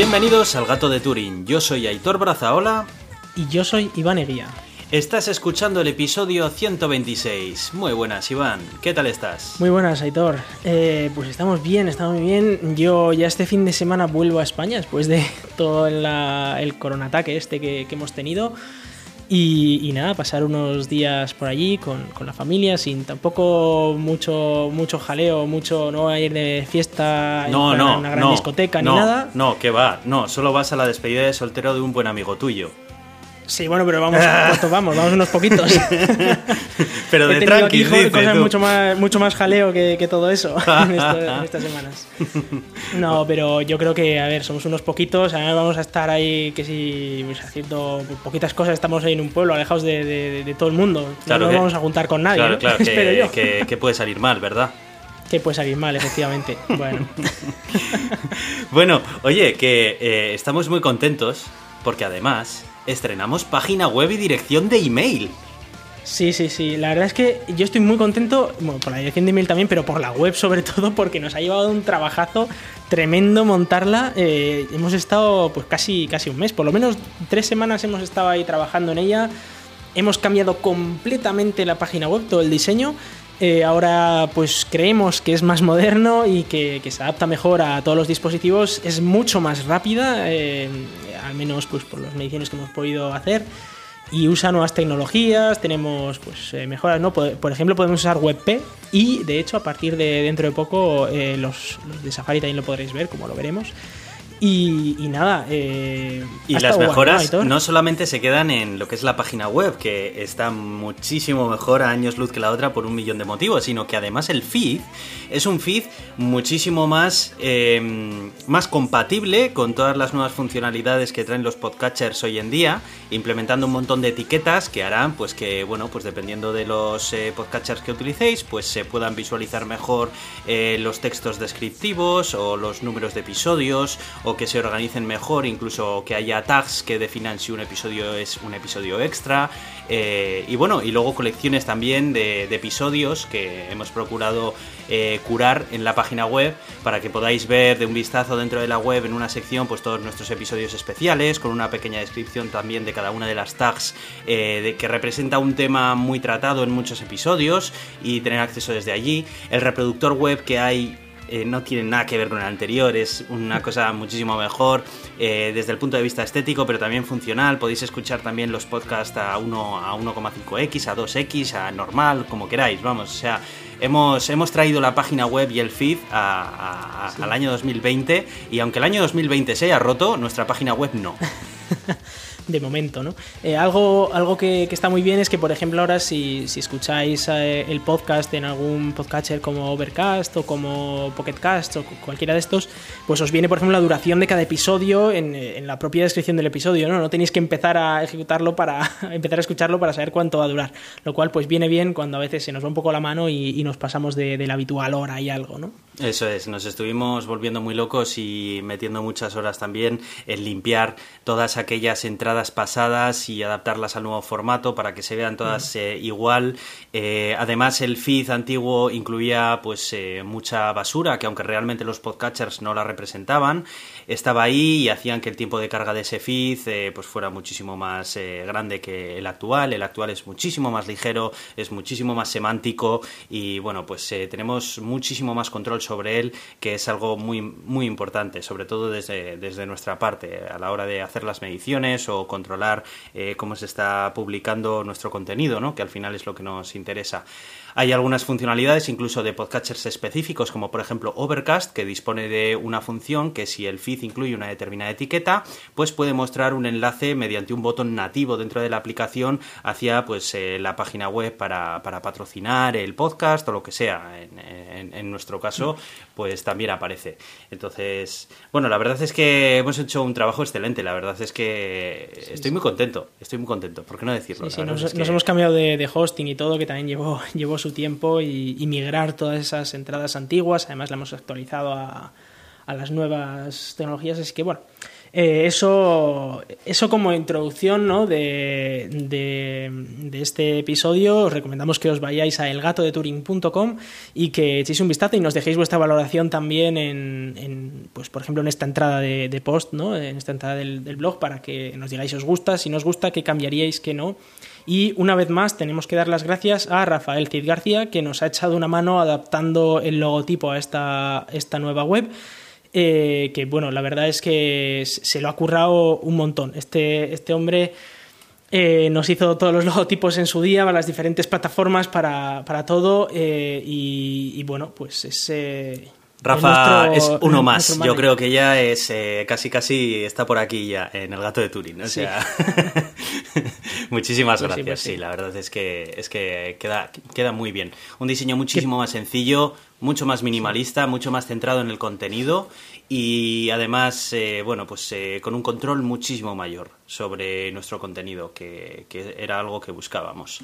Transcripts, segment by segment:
Bienvenidos al Gato de Turing. Yo soy Aitor Brazaola. Y yo soy Iván Eguía. Estás escuchando el episodio 126. Muy buenas, Iván. ¿Qué tal estás? Muy buenas, Aitor. Eh, pues estamos bien, estamos muy bien. Yo ya este fin de semana vuelvo a España después de todo el coronataque este que, hemos tenido. Y, nada, pasar unos días por allí con, la familia, sin tampoco mucho mucho jaleo, mucho no ir de fiesta no, no, una gran discoteca ni nada. No, que va, no, solo vas a la despedida de soltero de un buen amigo tuyo. Sí, bueno, pero vamos, vamos, vamos unos poquitos. pero de tranqui, cosas mucho más, mucho más jaleo que, todo eso en, estas semanas. No, pero yo creo que, a ver, somos unos poquitos, además vamos a estar ahí, que si pues, haciendo poquitas cosas, estamos ahí en un pueblo, alejados de, todo el mundo. no nos vamos a juntar con nadie. Claro, claro, que, que, puede salir mal, ¿verdad? Que puede salir mal, efectivamente. Bueno. bueno, oye, que eh, estamos muy contentos porque además estrenamos página web y dirección de email. Sí, sí, sí. La verdad es que yo estoy muy contento, bueno, por la dirección de email también, pero por la web sobre todo, porque nos ha llevado un trabajazo tremendo montarla. Eh, hemos estado pues casi, casi un mes, por lo menos tres semanas hemos estado ahí trabajando en ella. Hemos cambiado completamente la página web, todo el diseño. Eh, ahora pues creemos que es más moderno y que, se adapta mejor a todos los dispositivos. Es mucho más rápida. Eh, al menos pues por las mediciones que hemos podido hacer y usa nuevas tecnologías, tenemos pues eh, mejoras, ¿no? Por, ejemplo, podemos usar WebP y de hecho a partir de dentro de poco eh, los, los, de Safari también lo podréis ver, como lo veremos. Y, nada. Eh, y las mejoras ¿no? solamente se quedan en lo que es la página web, que está muchísimo mejor a años luz que la otra por un millón de motivos, sino que además el feed es un feed muchísimo más, em, más compatible con todas las nuevas funcionalidades que traen los podcatchers hoy en día, implementando un montón de etiquetas que harán pues que, bueno, pues dependiendo de los eh, podcatchers que utilicéis, pues se puedan visualizar mejor eh, los textos descriptivos o los números de episodios que se organicen mejor, incluso que haya tags que definan si un episodio es un episodio extra. Eh, y bueno, y luego colecciones también de, episodios que hemos procurado eh, curar en la página web para que podáis ver de un vistazo dentro de la web en una sección pues todos nuestros episodios especiales con una pequeña descripción también de cada una de las tags eh, de que representa un tema muy tratado en muchos episodios y tener acceso desde allí. El reproductor web que hay eh, no tiene nada que ver con el anterior, es una cosa muchísimo mejor eh, desde el punto de vista estético, pero también funcional. Podéis escuchar también los podcasts a 1 a 1,5x, a 2x, a normal, como queráis, vamos, o sea, hemos, hemos traído la página web y el feed al año 2020 y aunque el año 2020 se haya roto, nuestra página web no. de momento, ¿no? Eh, algo algo que, está muy bien es que, por ejemplo, ahora si, escucháis eh, el podcast en algún podcatcher como Overcast o como Pocketcast o cualquiera de estos, pues os viene, por ejemplo, la duración de cada episodio en, la propia descripción del episodio, ¿no? No tenéis que empezar a ejecutarlo para empezar a escucharlo para saber cuánto va a durar, lo cual pues viene bien cuando a veces se nos va un poco la mano y, nos pasamos de, de la habitual hora y algo, ¿no? Eso es, nos estuvimos volviendo muy locos y metiendo muchas horas también en limpiar todas aquellas entradas pasadas y adaptarlas al nuevo formato para que se vean todas eh, igual. Eh, además, el feed antiguo incluía pues eh, mucha basura que aunque realmente los podcatchers no la representaban, estaba ahí y hacían que el tiempo de carga de ese feed pues fuera muchísimo más grande que el actual. El actual es muchísimo más ligero, es muchísimo más semántico y bueno, pues tenemos muchísimo más control sobre él, que es algo muy, muy importante, sobre todo desde, desde nuestra parte, a la hora de hacer las mediciones o controlar eh, cómo se está publicando nuestro contenido, ¿no? que al final es lo que nos interesa. Hay algunas funcionalidades incluso de podcatchers específicos, como por ejemplo Overcast, que dispone de una función que si el feed incluye una determinada etiqueta, pues puede mostrar un enlace mediante un botón nativo dentro de la aplicación hacia pues eh, la página web para, patrocinar el podcast o lo que sea. En, nuestro caso, pues también aparece. Entonces, bueno, la verdad es que hemos hecho un trabajo excelente. La verdad es que estoy muy contento. Estoy muy contento. ¿Por qué no decirlo? Sí, nos, hemos cambiado de, de, hosting y todo, que también llevó, llevó su tiempo y, migrar todas esas entradas antiguas. Además, la hemos actualizado a, a las nuevas tecnologías. Así que, bueno, Eh, eso, eso como introducción ¿no? de, de, este episodio, os recomendamos que os vayáis a elgatodeturing.com y que echéis un vistazo y nos dejéis vuestra valoración también en, pues por ejemplo, en esta entrada de, post, ¿no? en esta entrada del, del, blog, para que nos digáis si os gusta, si no os gusta, qué cambiaríais, qué no. Y una vez más tenemos que dar las gracias a Rafael Cid García, que nos ha echado una mano adaptando el logotipo a esta, esta nueva web. Eh, que bueno, la verdad es que se lo ha currado un montón. Este, este hombre eh, nos hizo todos los logotipos en su día, para las diferentes plataformas, para, todo. Eh, y, bueno, pues es. Rafa es, uno más. Yo creo que ya es casi casi está por aquí ya en el gato de Turín. O sea, muchísimas gracias. Pues sí, la verdad es que es que queda queda muy bien. Un diseño muchísimo más sencillo, mucho más minimalista, mucho más centrado en el contenido y además, eh, bueno, pues eh, con un control muchísimo mayor sobre nuestro contenido, que, era algo que buscábamos.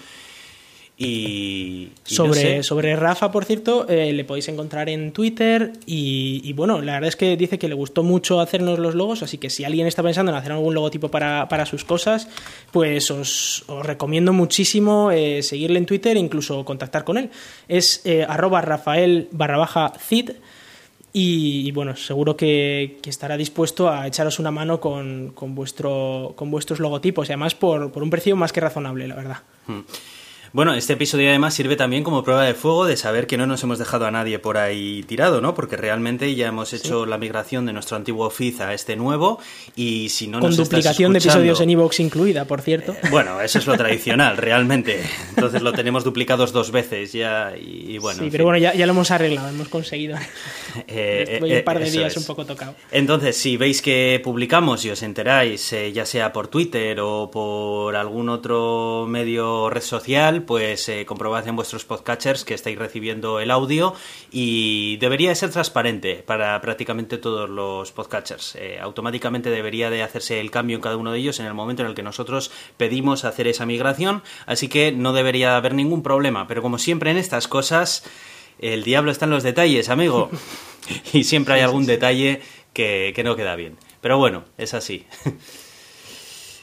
Y, sobre, sobre Rafa, por cierto, eh, le podéis encontrar en Twitter y, bueno, la verdad es que dice que le gustó mucho hacernos los logos, así que si alguien está pensando en hacer algún logotipo para, para sus cosas, pues os, os recomiendo muchísimo seguirle en Twitter e incluso contactar con él. Es arroba rafael barra baja cid y, bueno, seguro que, estará dispuesto a echaros una mano con, con, vuestro, con vuestros logotipos y además por, por un precio más que razonable, la verdad. Hmm. Bueno, este episodio además sirve también como prueba de fuego de saber que no nos hemos dejado a nadie por ahí tirado, ¿no? Porque realmente ya hemos hecho la migración de nuestro antiguo feed a este nuevo y si no Con duplicación de episodios en iVoox incluida, por cierto. Eh, bueno, eso es lo tradicional, realmente. Entonces lo tenemos duplicados dos veces ya y, bueno. Sí, pero bueno, ya, ya, lo hemos arreglado, hemos conseguido. Eh, un par de días un poco tocado. Entonces, si veis que publicamos y os enteráis, eh, ya sea por Twitter o por algún otro medio red social, pues eh, comprobad en vuestros podcatchers que estáis recibiendo el audio y debería de ser transparente para prácticamente todos los podcatchers. Eh, automáticamente debería de hacerse el cambio en cada uno de ellos en el momento en el que nosotros pedimos hacer esa migración, así que no debería haber ningún problema. Pero como siempre en estas cosas, el diablo está en los detalles, amigo. y siempre hay algún detalle que, que no queda bien. Pero bueno, es así.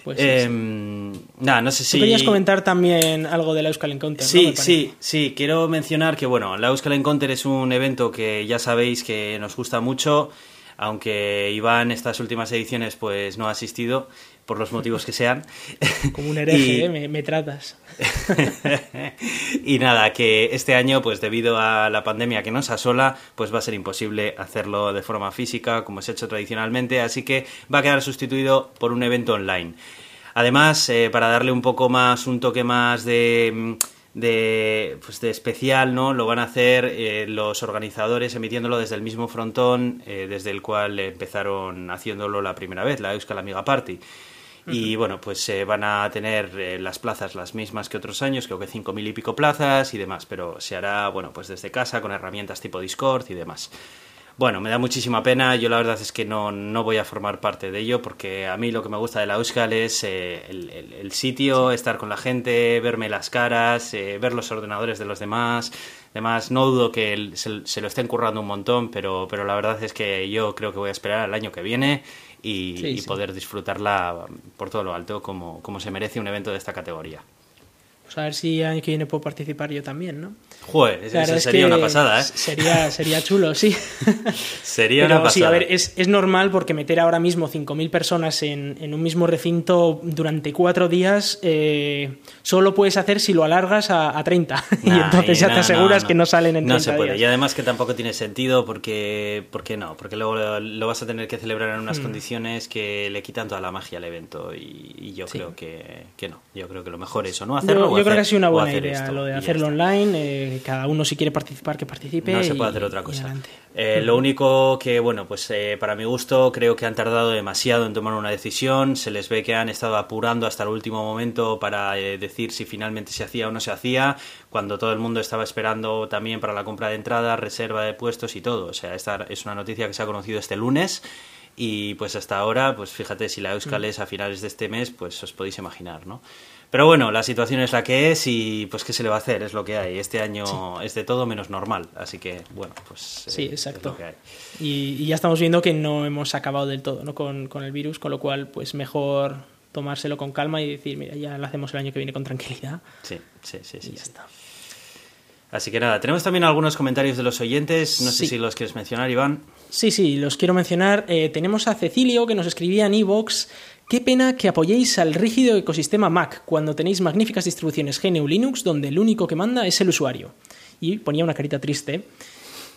Pues em, nada, no sé si. querías comentar también algo de la Euskal Encounter. Sí, sí, sí. Quiero mencionar que, bueno, la Euskal Encounter es un evento que ya sabéis que nos gusta mucho, aunque Iván estas últimas ediciones pues no ha asistido por los motivos que sean. Como un hereje, ¿eh? me, tratas. y nada, que este año, pues debido a la pandemia que nos asola, pues va a ser imposible hacerlo de forma física como se ha hecho tradicionalmente, así que va a quedar sustituido por un evento online. Además, eh, para darle un poco más, un toque más de de, pues de especial, ¿no? Lo van a hacer eh, los organizadores emitiéndolo desde el mismo frontón desde el cual empezaron haciéndolo la primera vez, la Euskal Amiga Party. Y bueno, pues eh, van a tener eh, las plazas las mismas que otros años, creo que cinco mil y pico plazas y demás, pero se hará, bueno, pues desde casa con herramientas tipo Discord y demás. Bueno, me da muchísima pena. Yo la verdad es que no, no voy a formar parte de ello porque a mí lo que me gusta de la Euskal es eh, el, sitio, estar con la gente, verme las caras, ver los ordenadores de los demás. Además, no dudo que se, se, lo estén currando un montón, pero, pero la verdad es que yo creo que voy a esperar al año que viene y, poder disfrutarla por todo lo alto como, como se merece un evento de esta categoría. Pues a ver si año que viene puedo participar yo también, ¿no? Joder, eso sería una pasada, ¿eh? Sería, sería chulo, sí. sería una pasada. Sí, a ver, es, es normal porque meter ahora mismo 5.000 personas en, en, un mismo recinto durante cuatro días eh, solo puedes hacer si lo alargas a, a 30. y entonces ya te aseguras que no salen en 30 No se puede. Y además que tampoco tiene sentido porque, porque no, porque luego lo, vas a tener que celebrar en unas mm. condiciones que le quitan toda la magia al evento y, yo creo que, que, no. Yo creo que lo mejor es o no hacerlo. Yo, yo creo que ha sido una buena idea lo de hacerlo online. Eh, cada uno si quiere participar, que participe. No se puede hacer otra cosa. Eh, lo único que, bueno, pues eh, para mi gusto creo que han tardado demasiado en tomar una decisión. Se les ve que han estado apurando hasta el último momento para eh, decir si finalmente se hacía o no se hacía, cuando todo el mundo estaba esperando también para la compra de entradas, reserva de puestos y todo. O sea, esta es una noticia que se ha conocido este lunes y pues hasta ahora, pues fíjate, si la Euskal mm. es a finales de este mes, pues os podéis imaginar, ¿no? Pero bueno, la situación es la que es y pues qué se le va a hacer, es lo que hay. Este año es de todo menos normal, así que bueno, pues... Eh, sí, exacto. Y, ya estamos viendo que no hemos acabado del todo ¿no? con, con el virus, con lo cual pues mejor tomárselo con calma y decir, mira, ya lo hacemos el año que viene con tranquilidad. Sí, sí, sí. sí, ya está. Así que nada, tenemos también algunos comentarios de los oyentes. No sé si los quieres mencionar, Iván. Sí, sí, los quiero mencionar. Eh, tenemos a Cecilio que nos escribía en Evox. Qué pena que apoyéis al rígido ecosistema Mac cuando tenéis magníficas distribuciones GNU Linux donde el único que manda es el usuario. Y ponía una carita triste.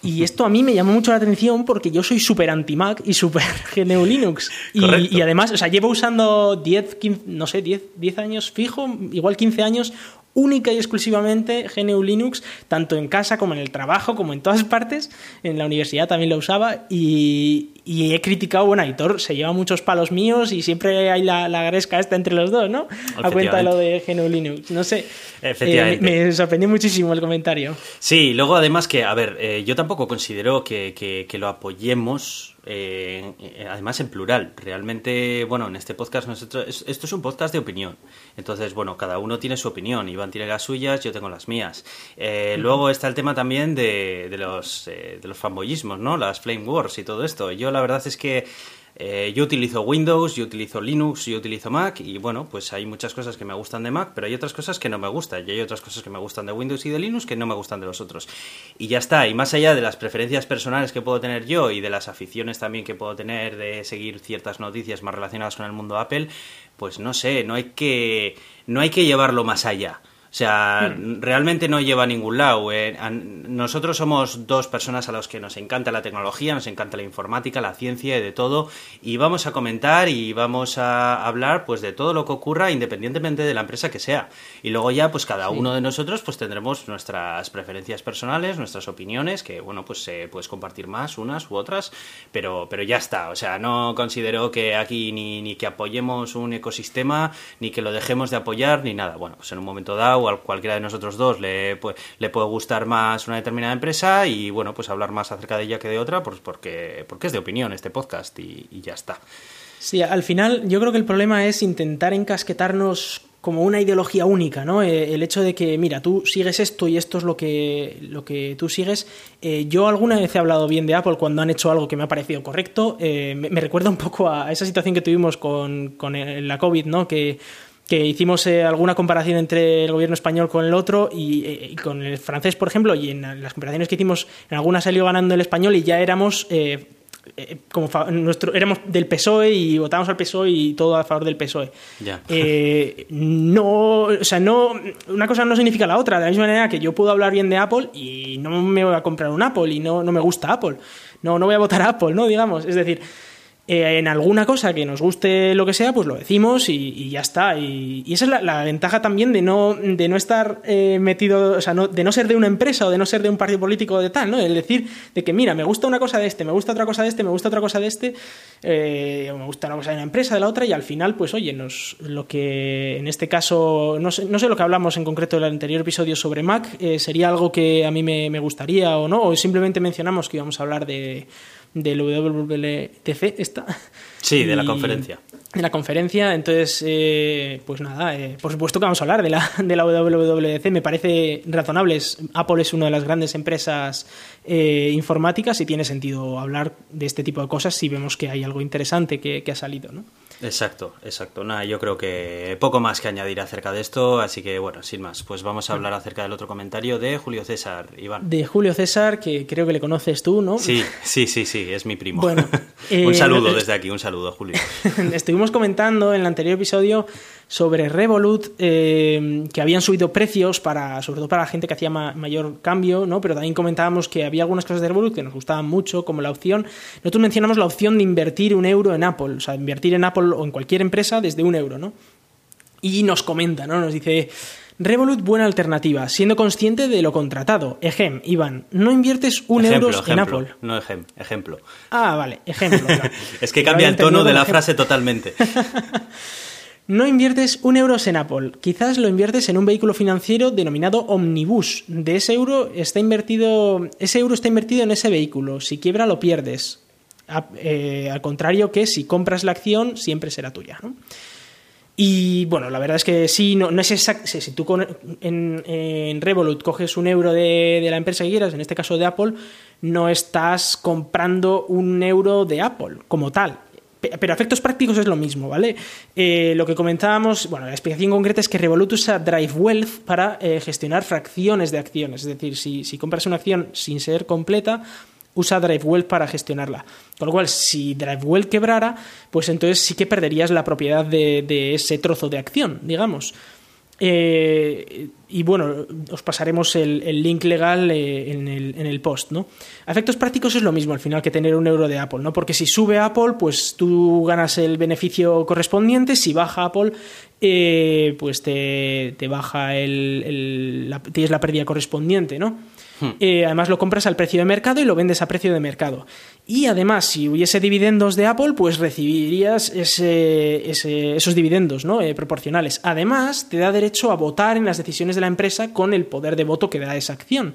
Y esto a mí me llamó mucho la atención porque yo soy súper anti-Mac y súper GNU Linux. Y, y, además, o sea, llevo usando 10, 15, no sé, 10, 10 años fijo, igual 15 años, única y exclusivamente GNU Linux, tanto en casa como en el trabajo, como en todas partes. En la universidad también lo usaba y, he criticado, bueno, Aitor se lleva muchos palos míos y siempre hay la, la gresca esta entre los dos, ¿no? A cuenta de lo de GNU Linux. No sé. Eh, me sorprendió muchísimo el comentario. Sí, luego además que, a ver, eh, yo tampoco considero que, que lo apoyemos eh, además en plural. Realmente, bueno, en este podcast nosotros, esto es un podcast de opinión. Entonces, bueno, cada uno tiene su opinión. Iván tiene las suyas, yo tengo las mías. Eh, luego está el tema también de, de los, eh, de los fanboyismos, ¿no? Las flame wars y todo esto. Yo la verdad es que eh, yo utilizo Windows, yo utilizo Linux, yo utilizo Mac y bueno, pues hay muchas cosas que me gustan de Mac, pero hay otras cosas que no me gustan y hay otras cosas que me gustan de Windows y de Linux que no me gustan de los otros. Y ya está, y más allá de las preferencias personales que puedo tener yo y de las aficiones también que puedo tener de seguir ciertas noticias más relacionadas con el mundo Apple, pues no sé, no hay que no hay que llevarlo más allá. O sea, hmm. realmente no lleva a ningún lado. Eh. Nosotros somos dos personas a los que nos encanta la tecnología, nos encanta la informática, la ciencia y de todo. Y vamos a comentar y vamos a hablar pues de todo lo que ocurra independientemente de la empresa que sea. Y luego ya pues cada uno de nosotros pues tendremos nuestras preferencias personales, nuestras opiniones, que bueno pues se puedes compartir más unas u otras, pero, pero ya está. O sea, no considero que aquí ni, ni que apoyemos un ecosistema, ni que lo dejemos de apoyar, ni nada. Bueno, pues en un momento dado cualquiera de nosotros dos le, pues, le puede gustar más una determinada empresa y bueno, pues hablar más acerca de ella que de otra, pues porque, porque es de opinión este podcast y, ya está. Sí, al final yo creo que el problema es intentar encasquetarnos como una ideología única, ¿no? Eh, el hecho de que, mira, tú sigues esto y esto es lo que, lo que tú sigues. Eh, yo alguna vez he hablado bien de Apple cuando han hecho algo que me ha parecido correcto. Eh, me, recuerda un poco a esa situación que tuvimos con, con la COVID, ¿no? Que que hicimos eh, alguna comparación entre el gobierno español con el otro eh, y, con el francés, por ejemplo, y en las comparaciones que hicimos, en algunas salió ganando el español y ya éramos eh, como nuestro éramos del PSOE y votábamos al PSOE y todo a favor del PSOE. no, o sea, no, una cosa no significa la otra. De la misma manera que yo puedo hablar bien de Apple y no me voy a comprar un Apple y no, no me gusta Apple. No, no voy a votar a Apple, ¿no? Digamos. Es decir, eh, en alguna cosa que nos guste lo que sea, pues lo decimos y, ya está. Y, esa es la, ventaja también de no, de no estar eh, metido, o sea, de no ser de una empresa o de no ser de un partido político de tal, ¿no? El decir de que, mira, me gusta una cosa de este, me gusta otra cosa de este, me gusta otra cosa de este, eh, me gusta una cosa de una empresa, de la otra, y al final, pues oye, nos, lo que en este caso, no sé, no sé lo que hablamos en concreto en el anterior episodio sobre Mac, sería algo que a mí me, me gustaría o no, o simplemente mencionamos que íbamos a hablar de del WWDC esta. Sí, de la conferencia. De la conferencia, entonces, eh, pues nada, eh, por supuesto que vamos a hablar de la, de la WWDC, me parece razonable, Apple es una de las grandes empresas eh, informáticas y tiene sentido hablar de este tipo de cosas si vemos que hay algo interesante que, que ha salido, ¿no? Exacto, exacto. Nada, yo creo que poco más que añadir acerca de esto, así que bueno, sin más, pues vamos a hablar acerca del otro comentario de Julio César, Iván. De Julio César, que creo que le conoces tú, ¿no? Sí, sí, sí, sí, es mi primo. Bueno, un saludo desde aquí, un saludo, Julio. Estuvimos comentando en el anterior episodio sobre Revolut, eh, que habían subido precios para, sobre todo para la gente que hacía mayor cambio, ¿no? Pero también comentábamos que había algunas cosas de Revolut que nos gustaban mucho, como la opción. Nosotros mencionamos la opción de invertir un euro en Apple, o sea, invertir en Apple o en cualquier empresa desde un euro, ¿no? Y nos comenta, ¿no? Nos dice. Revolut, buena alternativa, siendo consciente de lo contratado. Ejem, Iván, no inviertes un euro en Apple. No ejem, ejemplo. Ah, vale, ejemplo. es que cambia el tono de la frase totalmente. No inviertes un euro en Apple, quizás lo inviertes en un vehículo financiero denominado Omnibus. De ese euro está invertido, ese euro está invertido en ese vehículo. Si quiebra lo pierdes. eh, al contrario que si compras la acción siempre será tuya. Y bueno, la verdad es que sí, no, no es exacto. Si tú en, Revolut coges un euro de, de, la empresa que quieras, en este caso de Apple, no estás comprando un euro de Apple como tal. Pero efectos prácticos es lo mismo, ¿vale? Eh, lo que comentábamos, bueno, la explicación concreta es que Revolut usa Drive Wealth para eh, gestionar fracciones de acciones. Es decir, si, compras una acción sin ser completa, usa DriveWell para gestionarla. Con lo cual, si DriveWell quebrara, pues entonces sí que perderías la propiedad de, ese trozo de acción, digamos. Eh, y bueno, os pasaremos el, link legal eh, en, el, post, ¿no? A efectos prácticos es lo mismo al final que tener un euro de Apple, ¿no? Porque si sube Apple, pues tú ganas el beneficio correspondiente, si baja Apple, eh, pues te, baja el, tienes la pérdida correspondiente, ¿no? Hmm. Eh, además lo compras al precio de mercado y lo vendes a precio de mercado. Y además, si hubiese dividendos de Apple, pues recibirías esos dividendos ¿no? Eh, proporcionales. Además, te da derecho a votar en las decisiones de la empresa con el poder de voto que da esa acción.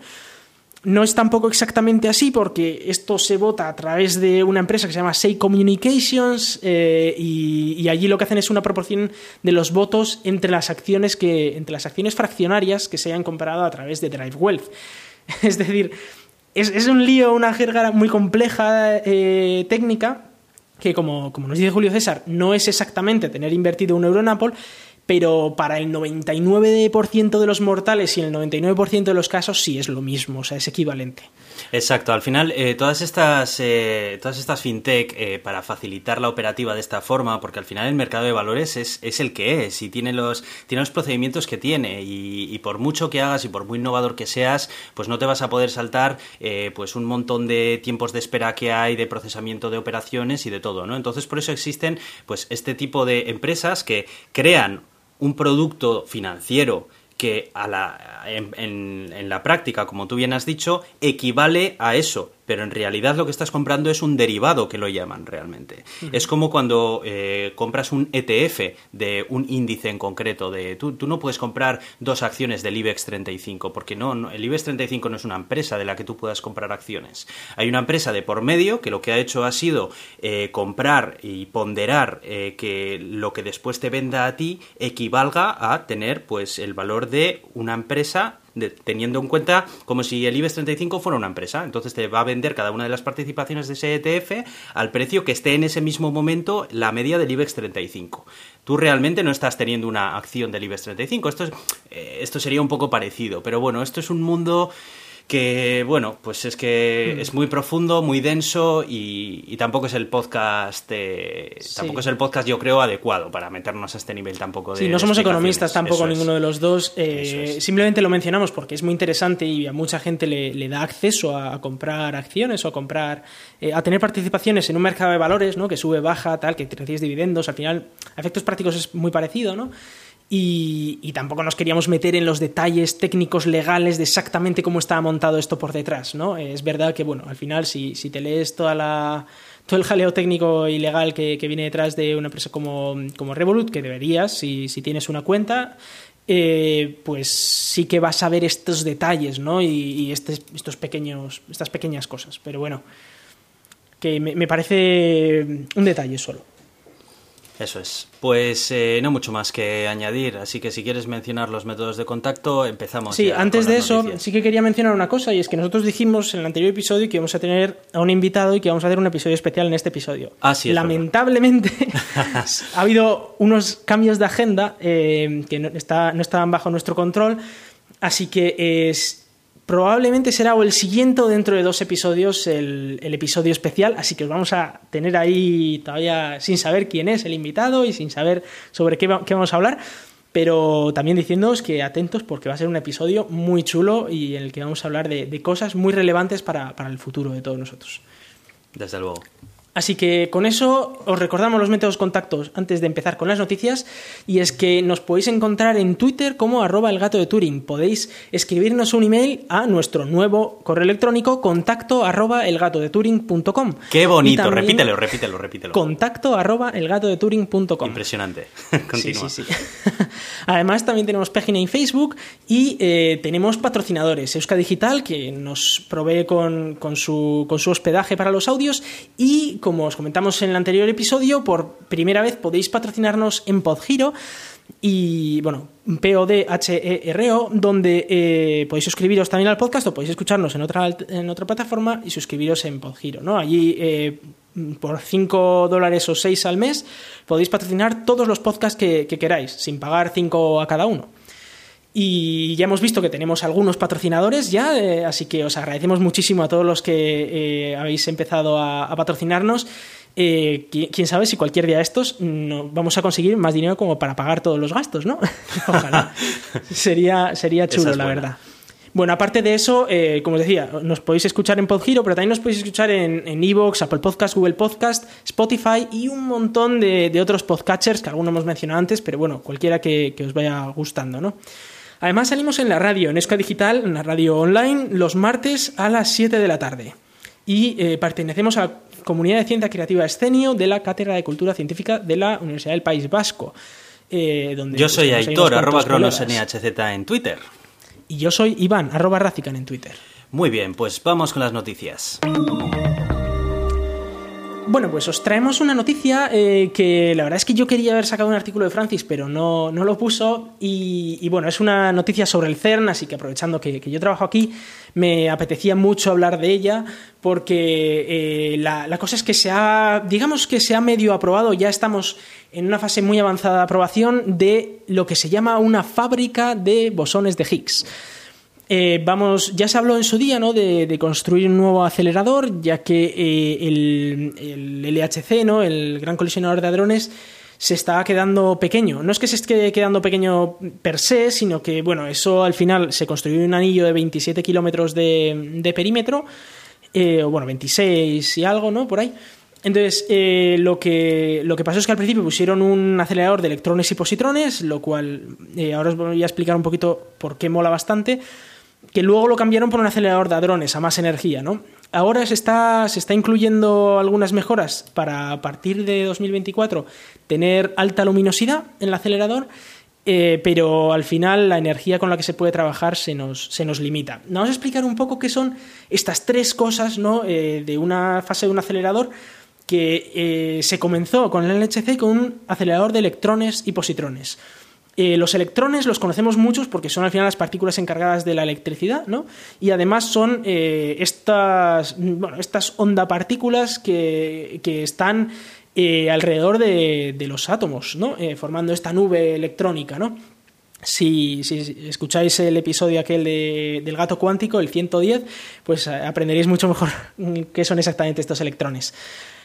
No es tampoco exactamente así porque esto se vota a través de una empresa que se llama Say Communications eh, y, allí lo que hacen es una proporción de los votos entre las acciones que entre las acciones fraccionarias que se hayan comprado a través de Drive Wealth. Es decir, es, un lío, una jerga muy compleja eh, técnica que, como, como nos dice Julio César, no es exactamente tener invertido un euro en Apple, pero para el 99% de los mortales y el 99% de los casos sí es lo mismo, o sea, es equivalente. Exacto, al final eh, todas estas eh, todas estas fintech eh, para facilitar la operativa de esta forma, porque al final el mercado de valores es, es el que es y tiene los tiene los procedimientos que tiene y, por mucho que hagas y por muy innovador que seas, pues no te vas a poder saltar pues un montón de tiempos de espera que hay de procesamiento de operaciones y de todo, ¿no? Entonces por eso existen pues este tipo de empresas que crean un producto financiero que a la, en, la práctica, como tú bien has dicho, equivale a eso, pero en realidad lo que estás comprando es un derivado que lo llaman realmente. Es como cuando eh, compras un ETF de un índice en concreto. De, tú, no puedes comprar dos acciones del IBEX 35, porque no, el IBEX 35 no es una empresa de la que tú puedas comprar acciones. Hay una empresa de por medio que lo que ha hecho ha sido eh, comprar y ponderar eh, que lo que después te venda a ti equivalga a tener pues el valor de una empresa teniendo en cuenta como si el IBEX 35 fuera una empresa. Entonces te va a vender cada una de las participaciones de ese ETF al precio que esté en ese mismo momento la media del IBEX 35. Tú realmente no estás teniendo una acción del IBEX 35. Esto, es, eh, esto sería un poco parecido. Pero bueno, esto es un mundo que bueno, pues es que mm. es muy profundo, muy denso y, tampoco es el podcast, tampoco es el podcast yo creo adecuado para meternos a este nivel tampoco de. Sí, no somos economistas tampoco ninguno de los dos. Eh, simplemente lo mencionamos porque es muy interesante y a mucha gente le, da acceso a, comprar acciones o a comprar, eh, a tener participaciones en un mercado de valores, ¿no? Que sube, baja, tal, que recibes dividendos. Al final, a efectos prácticos es muy parecido, ¿no? Y, tampoco nos queríamos meter en los detalles técnicos legales de exactamente cómo estaba montado esto por detrás, ¿no? Es verdad que, bueno, al final si, si te lees toda la, todo el jaleo técnico y legal que, viene detrás de una empresa como, como Revolut, que deberías si, si tienes una cuenta, eh, pues sí que vas a ver estos detalles, ¿no? Y, estos pequeños, estas pequeñas cosas. Pero bueno, que me parece un detalle solo. Eso es. Pues eh, no mucho más que añadir, así que si quieres mencionar los métodos de contacto, empezamos. Sí, antes de eso, sí que quería mencionar una cosa, y es que nosotros dijimos en el anterior episodio que íbamos a tener a un invitado y que vamos a hacer un episodio especial en este episodio. Ah, sí, Lamentablemente ha habido unos cambios de agenda eh, que no, está, no estaban bajo nuestro control, así que es Probablemente será o el siguiente dentro de dos episodios el, episodio especial, así que os vamos a tener ahí todavía sin saber quién es el invitado y sin saber sobre qué, vamos a hablar, pero también diciéndoos que atentos porque va a ser un episodio muy chulo y en el que vamos a hablar de, de cosas muy relevantes para, para el futuro de todos nosotros. Desde luego. Así que con eso os recordamos los métodos contactos antes de empezar con las noticias y es que nos podéis encontrar en Twitter como arroba el gato de Turing. Podéis escribirnos un email a nuestro nuevo correo electrónico contacto arroba el gato de Turing.com. Qué bonito, repítelo, repítelo, repítelo. Contacto arroba el gato de Turing.com. Impresionante. Continúa. Sí, sí, Además también tenemos página en Facebook y eh, tenemos patrocinadores. Euska Digital que nos provee con, su, con su hospedaje para los audios y como os comentamos en el anterior episodio, por primera vez podéis patrocinarnos en Podgiro y bueno, P-O-D-H-E-R-O, donde eh, podéis suscribiros también al podcast o podéis escucharnos en otra, en otra plataforma y suscribiros en Podgiro, ¿no? Allí eh, por 5 dólares o 6 al mes podéis patrocinar todos los podcasts que, queráis, sin pagar 5 a cada uno. Y ya hemos visto que tenemos algunos patrocinadores ya, eh, así que os agradecemos muchísimo a todos los que habéis empezado a patrocinarnos eh, quién sabe si cualquier día de estos no, vamos a conseguir más dinero como para pagar todos los gastos, ¿no? Ojalá. sería, sería chulo, la verdad. Bueno, aparte de eso, eh, como os decía, nos podéis escuchar en Podgiro, pero también nos podéis escuchar en Evox, Apple Podcast, Google Podcast, Spotify y un montón de, otros podcatchers que algunos hemos mencionado antes, pero bueno, cualquiera que, os vaya gustando, ¿no? Además salimos en la radio, en Esca Digital, en la radio online, los martes a las 7 de la tarde. Y eh, pertenecemos a Comunidad de Ciencia Creativa Escenio de la Cátedra de Cultura Científica de la Universidad del País Vasco. Eh, donde yo soy Aitor, arroba cronosnhz en Twitter. Y yo soy Iván, arroba Razican en Twitter. Muy bien, pues vamos con las noticias. Bueno, pues os traemos una noticia eh, que la verdad es que yo quería haber sacado un artículo de Francis, pero no, no lo puso. Y, bueno, es una noticia sobre el CERN, así que aprovechando que, yo trabajo aquí, me apetecía mucho hablar de ella, porque eh, la, cosa es que se ha, digamos que se ha medio aprobado, ya estamos en una fase muy avanzada de aprobación de lo que se llama una fábrica de bosones de Higgs. Eh, vamos, ya se habló en su día ¿no? de, construir un nuevo acelerador, ya que eh, el, LHC, ¿no? el Gran Colisionador de Hadrones, se está quedando pequeño. No es que se esté quedando pequeño per se, sino que, bueno, eso al final se construyó un anillo de 27 kilómetros de, perímetro, eh, o bueno, 26 y algo, ¿no? Por ahí. Entonces, lo, que, lo que pasó es que al principio pusieron un acelerador de electrones y positrones, lo cual ahora os voy a explicar un poquito por qué mola bastante que luego lo cambiaron por un acelerador de hadrones a más energía, ¿no? Ahora se está, se está incluyendo algunas mejoras para a partir de 2024 tener alta luminosidad en el acelerador, eh, pero al final la energía con la que se puede trabajar se nos, se nos limita. Vamos a explicar un poco qué son estas tres cosas ¿no? Eh, de una fase de un acelerador que eh, se comenzó con el LHC con un acelerador de electrones y positrones. Eh, los electrones los conocemos muchos porque son al final las partículas encargadas de la electricidad, ¿no? Y además son eh, estas, bueno, estas onda partículas que, están eh, alrededor de, los átomos, ¿no? formando esta nube electrónica, ¿no? Si, si, escucháis el episodio aquel del gato cuántico, el 110, pues aprenderéis mucho mejor qué son exactamente estos electrones.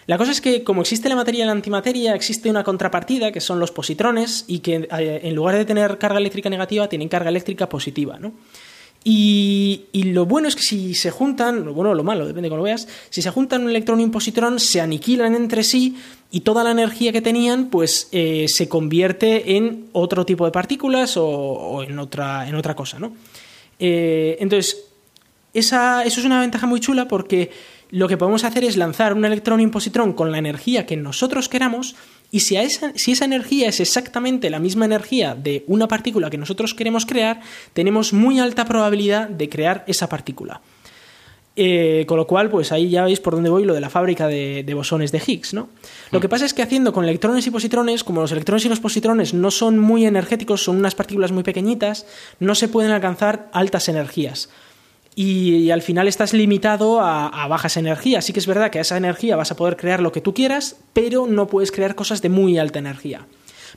La cosa es que, como existe la materia y la antimateria, existe una contrapartida, que son los positrones, y que eh, en lugar de tener carga eléctrica negativa, tienen carga eléctrica positiva, ¿no? Y, lo bueno es que si se juntan, bueno lo malo, depende de cómo lo veas, si se juntan un electrón y un positrón, se aniquilan entre sí y toda la energía que tenían, pues eh, se convierte en otro tipo de partículas o, en, otra, en otra cosa, ¿no? Eh, entonces, esa, eso es una ventaja muy chula porque lo que podemos hacer es lanzar un electrón y un positrón con la energía que nosotros queramos y si, esa, si esa energía es exactamente la misma energía de una partícula que nosotros queremos crear, tenemos muy alta probabilidad de crear esa partícula. Eh, con lo cual, pues ahí ya veis por dónde voy lo de la fábrica de, bosones de Higgs, ¿no? Lo que pasa es que haciendo con electrones y positrones, como los electrones y los positrones no son muy energéticos, son unas partículas muy pequeñitas, no se pueden alcanzar altas energías y, al final estás limitado a, bajas energías. Sí que es verdad que a esa energía vas a poder crear lo que tú quieras, pero no puedes crear cosas de muy alta energía.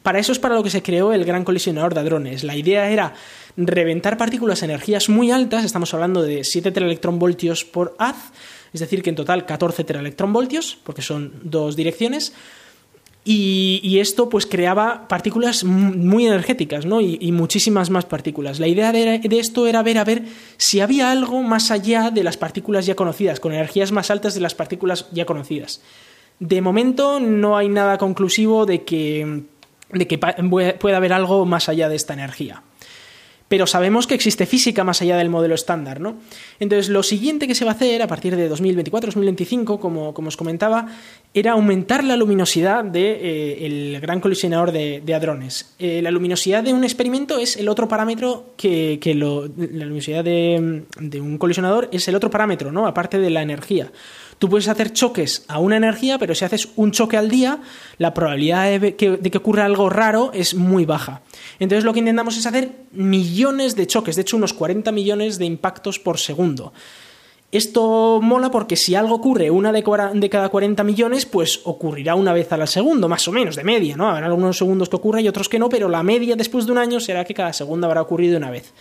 Para eso es para lo que se creó el gran colisionador de hadrones. La idea era reventar partículas a energías muy altas, estamos hablando de 7 teraelectronvoltios por haz, es decir, que en total 14 teraelectronvoltios, porque son dos direcciones, y, esto pues creaba partículas muy energéticas, ¿no? Y, muchísimas más partículas. La idea de, esto era ver a ver si había algo más allá de las partículas ya conocidas, con energías más altas de las partículas ya conocidas. De momento no hay nada conclusivo de que, de que pueda haber algo más allá de esta energía pero sabemos que existe física más allá del modelo estándar, ¿no? Entonces, lo siguiente que se va a hacer a partir de 2024-2025, como, como, os comentaba, era aumentar la luminosidad del eh, gran colisionador de, hadrones. Eh, la luminosidad de un experimento es el otro parámetro que, lo, la luminosidad de, de, un colisionador es el otro parámetro, ¿no? Aparte de la energía. Tú puedes hacer choques a una energía, pero si haces un choque al día, la probabilidad de que, ocurra algo raro es muy baja. Entonces lo que intentamos es hacer millones de choques, de hecho unos 40 millones de impactos por segundo. Esto mola porque si algo ocurre una de, cada 40 millones, pues ocurrirá una vez al segundo, más o menos, de media, ¿no? Habrá algunos segundos que ocurra y otros que no, pero la media después de un año será que cada segundo habrá ocurrido una vez.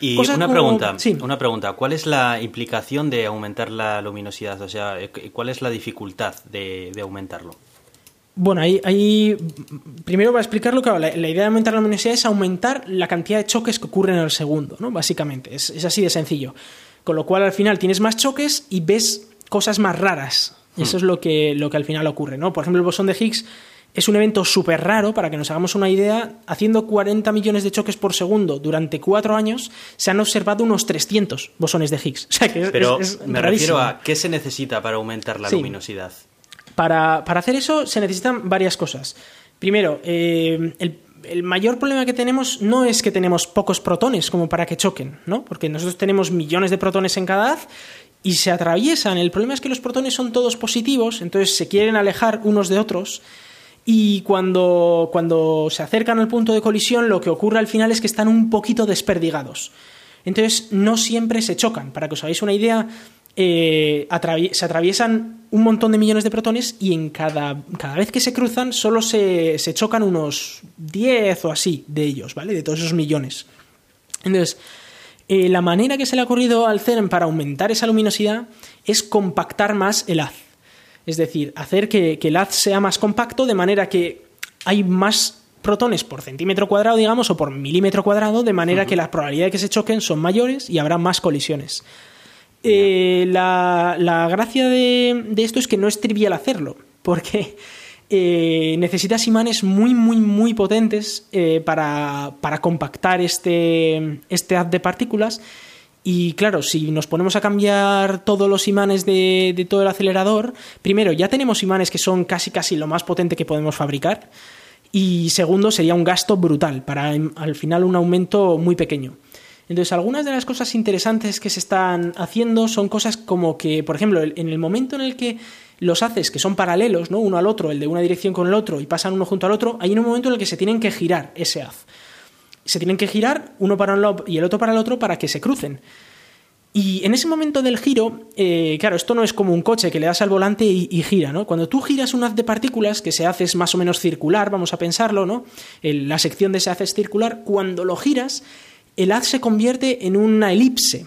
Y una pregunta, una pregunta, ¿cuál es la implicación de aumentar la luminosidad? O sea, ¿cuál es la dificultad de, aumentarlo? Bueno, ahí, primero para explicarlo, claro, la, idea de aumentar la luminosidad es aumentar la cantidad de choques que ocurren al segundo, ¿no? Básicamente, es así de sencillo. Con lo cual al final tienes más choques y ves cosas más raras. Eso es lo que, lo que al final ocurre, ¿no? Por ejemplo, el bosón de Higgs es un evento súper raro, para que nos hagamos una idea, haciendo 40 millones de choques por segundo durante cuatro años, se han observado unos 300 bosones de Higgs. Pero me refiero a qué se necesita para aumentar la luminosidad. Para, hacer eso se necesitan varias cosas. Primero, eh, el el mayor problema que tenemos no es que tenemos pocos protones como para que choquen, ¿no? Porque nosotros tenemos millones de protones en cada haz y se atraviesan. El problema es que los protones son todos positivos, entonces se quieren alejar unos de otros. Y cuando, cuando se acercan al punto de colisión, lo que ocurre al final es que están un poquito desperdigados. Entonces, no siempre se chocan. Para que os hagáis una idea, eh, se atraviesan un montón de millones de protones y en cada, cada vez que se cruzan solo se, chocan unos 10 o así de ellos, ¿vale? De todos esos millones. Entonces, eh, la manera que se le ha ocurrido al CERN para aumentar esa luminosidad es compactar más el haz. Es decir, hacer que, el haz sea más compacto de manera que hay más protones por centímetro cuadrado, digamos, o por milímetro cuadrado, de manera que la probabilidad de que se choquen son mayores y habrá más colisiones. Eh, la, gracia de, esto es que no es trivial hacerlo, porque eh, necesitas imanes muy, muy, muy potentes eh, para, compactar este, este haz de partículas. Y claro, si nos ponemos a cambiar todos los imanes de, de, todo el acelerador, primero, ya tenemos imanes que son casi casi lo más potente que podemos fabricar. Y segundo, sería un gasto brutal, para al final un aumento muy pequeño. Entonces, algunas de las cosas interesantes que se están haciendo son cosas como que, por ejemplo, en el momento en el que los haces que son paralelos, ¿no? Uno al otro, el de una dirección con el otro, y pasan uno junto al otro, hay un momento en el que se tienen que girar ese haz. Se tienen que girar uno para un lado y el otro para el otro para que se crucen. Y en ese momento del giro, eh, claro, esto no es como un coche que le das al volante y, gira, ¿no? Cuando tú giras un haz de partículas, que se hace es más o menos circular, vamos a pensarlo, ¿no? la sección de ese haz es circular, cuando lo giras, el haz se convierte en una elipse.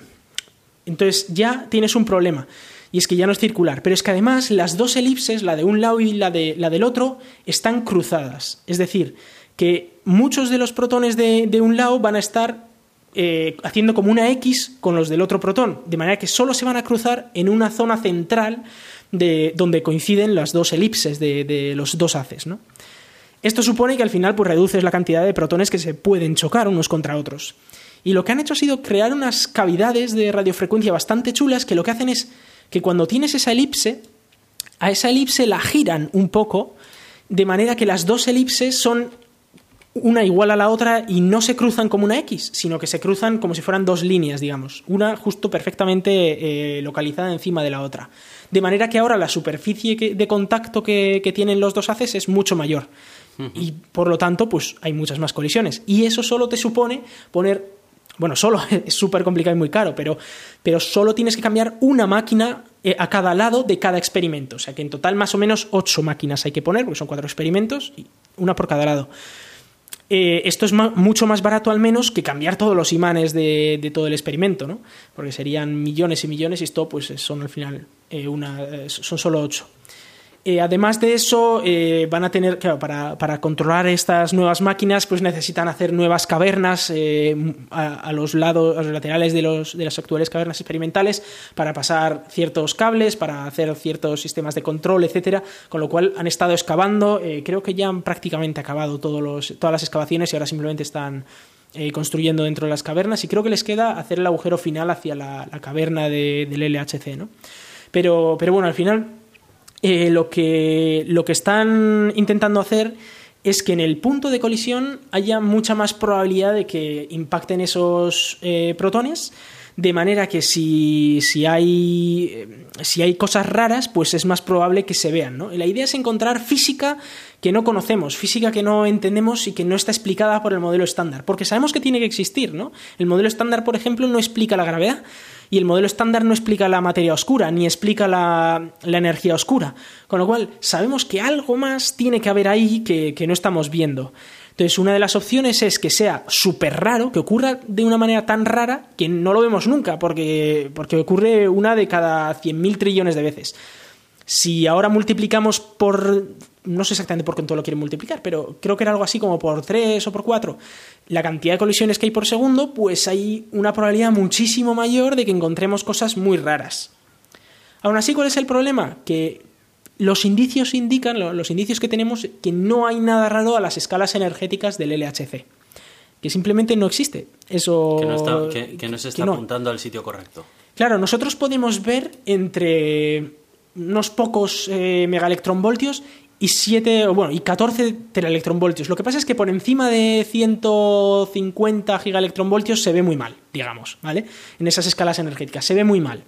Entonces ya tienes un problema. Y es que ya no es circular. Pero es que además las dos elipses, la de un lado y la, de, la del otro, están cruzadas. Es decir, que muchos de los protones de, un lado van a estar eh, haciendo como una X con los del otro protón. De manera que solo se van a cruzar en una zona central de, donde coinciden las dos elipses de, de los dos haces. ¿no? Esto supone que al final pues, reduces la cantidad de protones que se pueden chocar unos contra otros. Y lo que han hecho ha sido crear unas cavidades de radiofrecuencia bastante chulas que lo que hacen es que cuando tienes esa elipse, a esa elipse la giran un poco, de manera que las dos elipses son una igual a la otra y no se cruzan como una X, sino que se cruzan como si fueran dos líneas, digamos, una justo perfectamente eh, localizada encima de la otra. De manera que ahora la superficie de contacto que, que tienen los dos haces es mucho mayor. Y por lo tanto, pues hay muchas más colisiones. Y eso solo te supone poner bueno, solo es súper complicado y muy caro, pero, pero solo tienes que cambiar una máquina eh, a cada lado de cada experimento. O sea que en total más o menos ocho máquinas hay que poner, porque son cuatro experimentos, y una por cada lado. Eh, esto es mucho más barato al menos que cambiar todos los imanes de, todo el experimento, ¿no? Porque serían millones y millones y esto pues son al final eh, una, son solo ocho. Eh, además de eso, eh, van a tener, claro, para, controlar estas nuevas máquinas, pues necesitan hacer nuevas cavernas eh, a, los lados, a los laterales de, los, de las actuales cavernas experimentales para pasar ciertos cables, para hacer ciertos sistemas de control, etcétera. Con lo cual han estado excavando, creo que ya han prácticamente acabado todos los, todas las excavaciones y ahora simplemente están construyendo dentro de las cavernas y creo que les queda hacer el agujero final hacia la, caverna del LHC, ¿no? Pero, pero bueno, al final eh, lo, que, lo que están intentando hacer es que en el punto de colisión haya mucha más probabilidad de que impacten esos eh, protones, de manera que si, si, hay, si hay cosas raras, pues es más probable que se vean. ¿no? La idea es encontrar física que no conocemos, física que no entendemos y que no está explicada por el modelo estándar, porque sabemos que tiene que existir. ¿no? El modelo estándar, por ejemplo, no explica la gravedad y el modelo estándar no explica la materia oscura, ni explica la, energía oscura. Con lo cual, sabemos que algo más tiene que haber ahí que, que no estamos viendo. Entonces, una de las opciones es que sea súper raro, que ocurra de una manera tan rara que no lo vemos nunca, porque, porque ocurre una de cada 100.000 trillones de veces. Si ahora multiplicamos por no sé exactamente por cuánto lo quieren multiplicar, pero creo que era algo así como por 3 o por 4, la cantidad de colisiones que hay por segundo, pues hay una probabilidad muchísimo mayor de que encontremos cosas muy raras. Aún así, ¿cuál es el problema? Que los indicios indican, los indicios que tenemos, que no hay nada raro a las escalas energéticas del LHC. Que simplemente no existe. Eso. Que no, se está apuntando al sitio correcto. Claro, nosotros podemos ver entre unos pocos eh, megaelectronvoltios y 7, bueno, y 14 teraelectronvoltios. Lo que pasa es que por encima de 150 gigaelectronvoltios se ve muy mal, digamos, ¿vale? En esas escalas energéticas, se ve muy mal.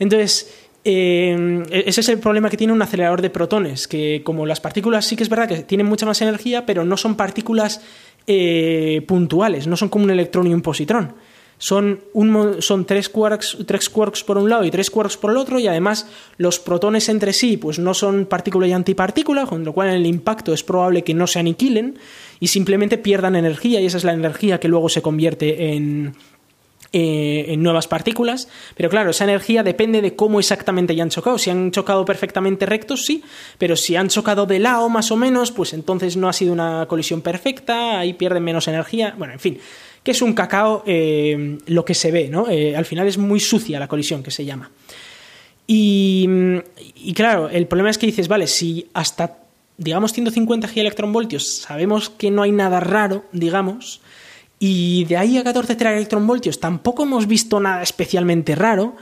Entonces, eh, ese es el problema que tiene un acelerador de protones, que como las partículas sí que es verdad que tienen mucha más energía, pero no son partículas eh, puntuales, no son como un electrón y un positrón son, un, son tres, quarks, tres quarks por un lado y tres quarks por el otro, y además los protones entre sí pues no son partícula y antipartícula, con lo cual en el impacto es probable que no se aniquilen y simplemente pierdan energía, y esa es la energía que luego se convierte en, eh, en nuevas partículas, pero claro, esa energía depende de cómo exactamente ya han chocado. Si han chocado perfectamente rectos, sí, pero si han chocado de lado más o menos, pues entonces no ha sido una colisión perfecta, ahí pierden menos energía, bueno, en fin que es un cacao eh, lo que se ve, ¿no? Eh, al final es muy sucia la colisión, que se llama. Y, claro, el problema es que dices, vale, si hasta, digamos, 150 gigaelectronvoltios sabemos que no hay nada raro, digamos, y de ahí a 14 teraelectronvoltios tampoco hemos visto nada especialmente raro,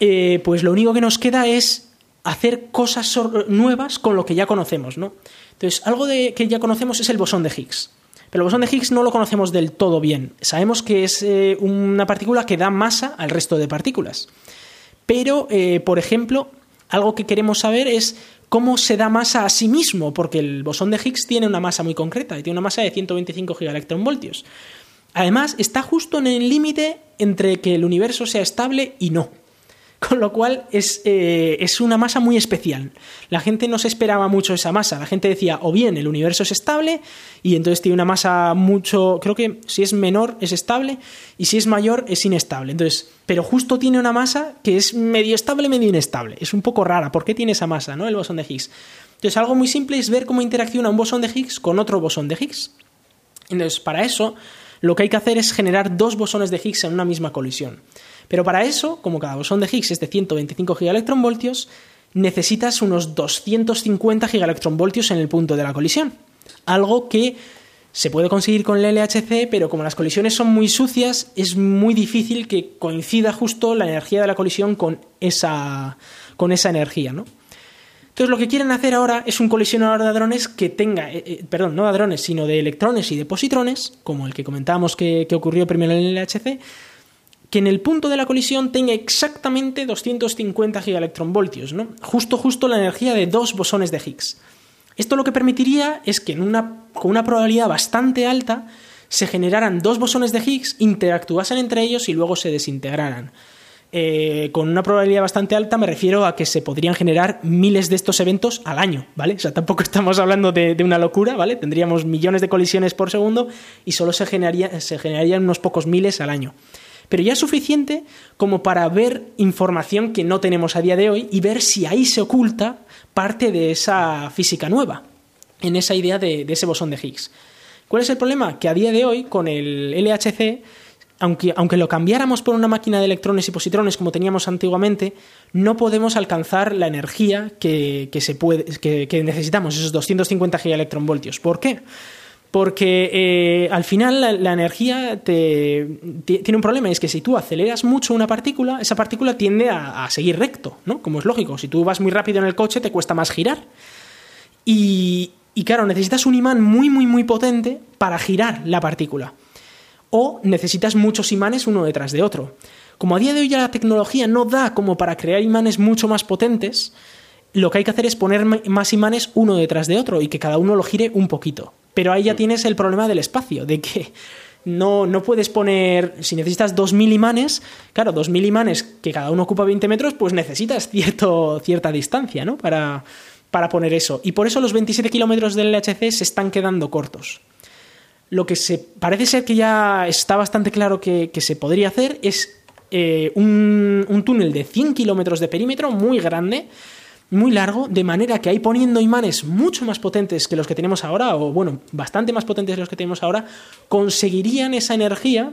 eh, pues lo único que nos queda es hacer cosas nuevas con lo que ya conocemos, ¿no? Entonces, algo de, que ya conocemos es el bosón de Higgs. Pero el bosón de Higgs no lo conocemos del todo bien. Sabemos que es eh, una partícula que da masa al resto de partículas. Pero, eh, por ejemplo, algo que queremos saber es cómo se da masa a sí mismo, porque el bosón de Higgs tiene una masa muy concreta y tiene una masa de 125 gigaelectronvoltios. Además, está justo en el límite entre que el universo sea estable y no. Con lo cual es, eh, es, una masa muy especial. La gente no se esperaba mucho esa masa. La gente decía, o bien el universo es estable y entonces tiene una masa mucho, creo que si es menor es estable y si es mayor es inestable. Entonces, pero justo tiene una masa que es medio estable, medio inestable. Es un poco rara. ¿Por qué tiene esa masa, no? El bosón de Higgs. Entonces, algo muy simple es ver cómo interacciona un bosón de Higgs con otro bosón de Higgs. Entonces, para eso, lo que hay que hacer es generar dos bosones de Higgs en una misma colisión. Pero para eso, como cada bosón de Higgs es de 125 gigaelectronvoltios, necesitas unos 250 gigaelectronvoltios en el punto de la colisión. Algo que se puede conseguir con el LHC, pero como las colisiones son muy sucias, es muy difícil que coincida justo la energía de la colisión con esa, energía, ¿no? Entonces lo que quieren hacer ahora es un colisionador de hadrones que tenga, eh, eh, perdón, no de sino de electrones y de positrones, como el que comentábamos que, que ocurrió primero en el LHC, que en el punto de la colisión tenga exactamente 250 gigaelectronvoltios, ¿no? Justo, justo la energía de dos bosones de Higgs. Esto lo que permitiría es que en una, con una probabilidad bastante alta se generaran dos bosones de Higgs, interactuasen entre ellos y luego se desintegraran. Eh, con una probabilidad bastante alta me refiero a que se podrían generar miles de estos eventos al año, ¿vale? O sea, tampoco estamos hablando de, una locura, ¿vale? Tendríamos millones de colisiones por segundo y solo se, generaría, se generarían unos pocos miles al año pero ya es suficiente como para ver información que no tenemos a día de hoy y ver si ahí se oculta parte de esa física nueva, en esa idea de, ese bosón de Higgs. ¿Cuál es el problema? Que a día de hoy, con el LHC, aunque, aunque, lo cambiáramos por una máquina de electrones y positrones como teníamos antiguamente, no podemos alcanzar la energía que, se puede, que, que necesitamos, esos 250 gigaelectronvoltios. ¿Por qué? Porque eh, al final la, energía tiene un problema, y es que si tú aceleras mucho una partícula, esa partícula tiende a, seguir recto, ¿no? Como es lógico. Si tú vas muy rápido en el coche, te cuesta más girar. Y, claro, necesitas un imán muy, muy, muy potente para girar la partícula. o necesitas muchos imanes uno detrás de otro. Como a día de hoy ya la tecnología no da como para crear imanes mucho más potentes, lo que hay que hacer es poner más imanes uno detrás de otro y que cada uno lo gire un poquito. Pero ahí ya tienes el problema del espacio, de que no, no puedes poner, si necesitas 2.000 imanes, claro, 2.000 imanes que cada uno ocupa 20 metros, pues necesitas cierto, cierta distancia, ¿no? Para, para poner eso. Y por eso los 27 kilómetros del LHC se están quedando cortos. Lo que se parece ser que ya está bastante claro que, se podría hacer es eh, un, un, túnel de 100 kilómetros de perímetro muy grande, muy largo, de manera que ahí poniendo imanes mucho más potentes que los que tenemos ahora, o bueno, bastante más potentes que los que tenemos ahora, conseguirían esa energía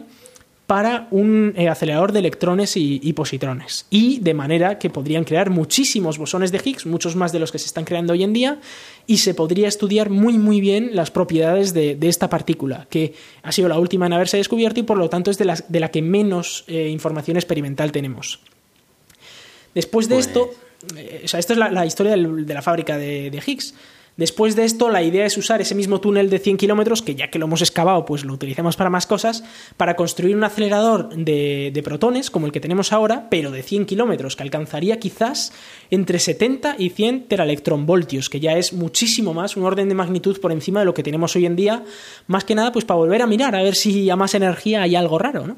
para un eh, acelerador de electrones y, positrones. Y de manera que podrían crear muchísimos bosones de Higgs, muchos más de los que se están creando hoy en día, y se podría estudiar muy muy bien las propiedades de, esta partícula, que ha sido la última en haberse descubierto y por lo tanto es de la, de la que menos eh, información experimental tenemos. Después de pues esto, o sea, esta es la, historia de la fábrica de, de Higgs. Después de esto, la idea es usar ese mismo túnel de 100 kilómetros, que ya que lo hemos excavado, pues lo utilizamos para más cosas, para construir un acelerador de, protones, como el que tenemos ahora, pero de 100 kilómetros, que alcanzaría quizás entre 70 y 100 teraelectronvoltios, que ya es muchísimo más, un orden de magnitud por encima de lo que tenemos hoy en día, más que nada, pues para volver a mirar, a ver si a más energía hay algo raro, ¿no?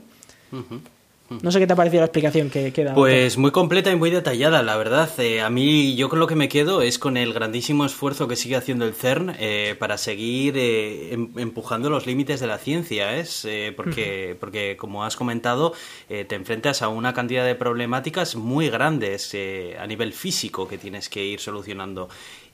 No sé qué te ha parecido la explicación que queda. Pues muy completa y muy detallada, la verdad. Eh, a mí yo con lo que me quedo es con el grandísimo esfuerzo que sigue haciendo el CERN eh, para seguir eh, em, empujando los límites de la ciencia, es porque, porque como has comentado, te enfrentas a una cantidad de problemáticas muy grandes a nivel físico que tienes que ir solucionando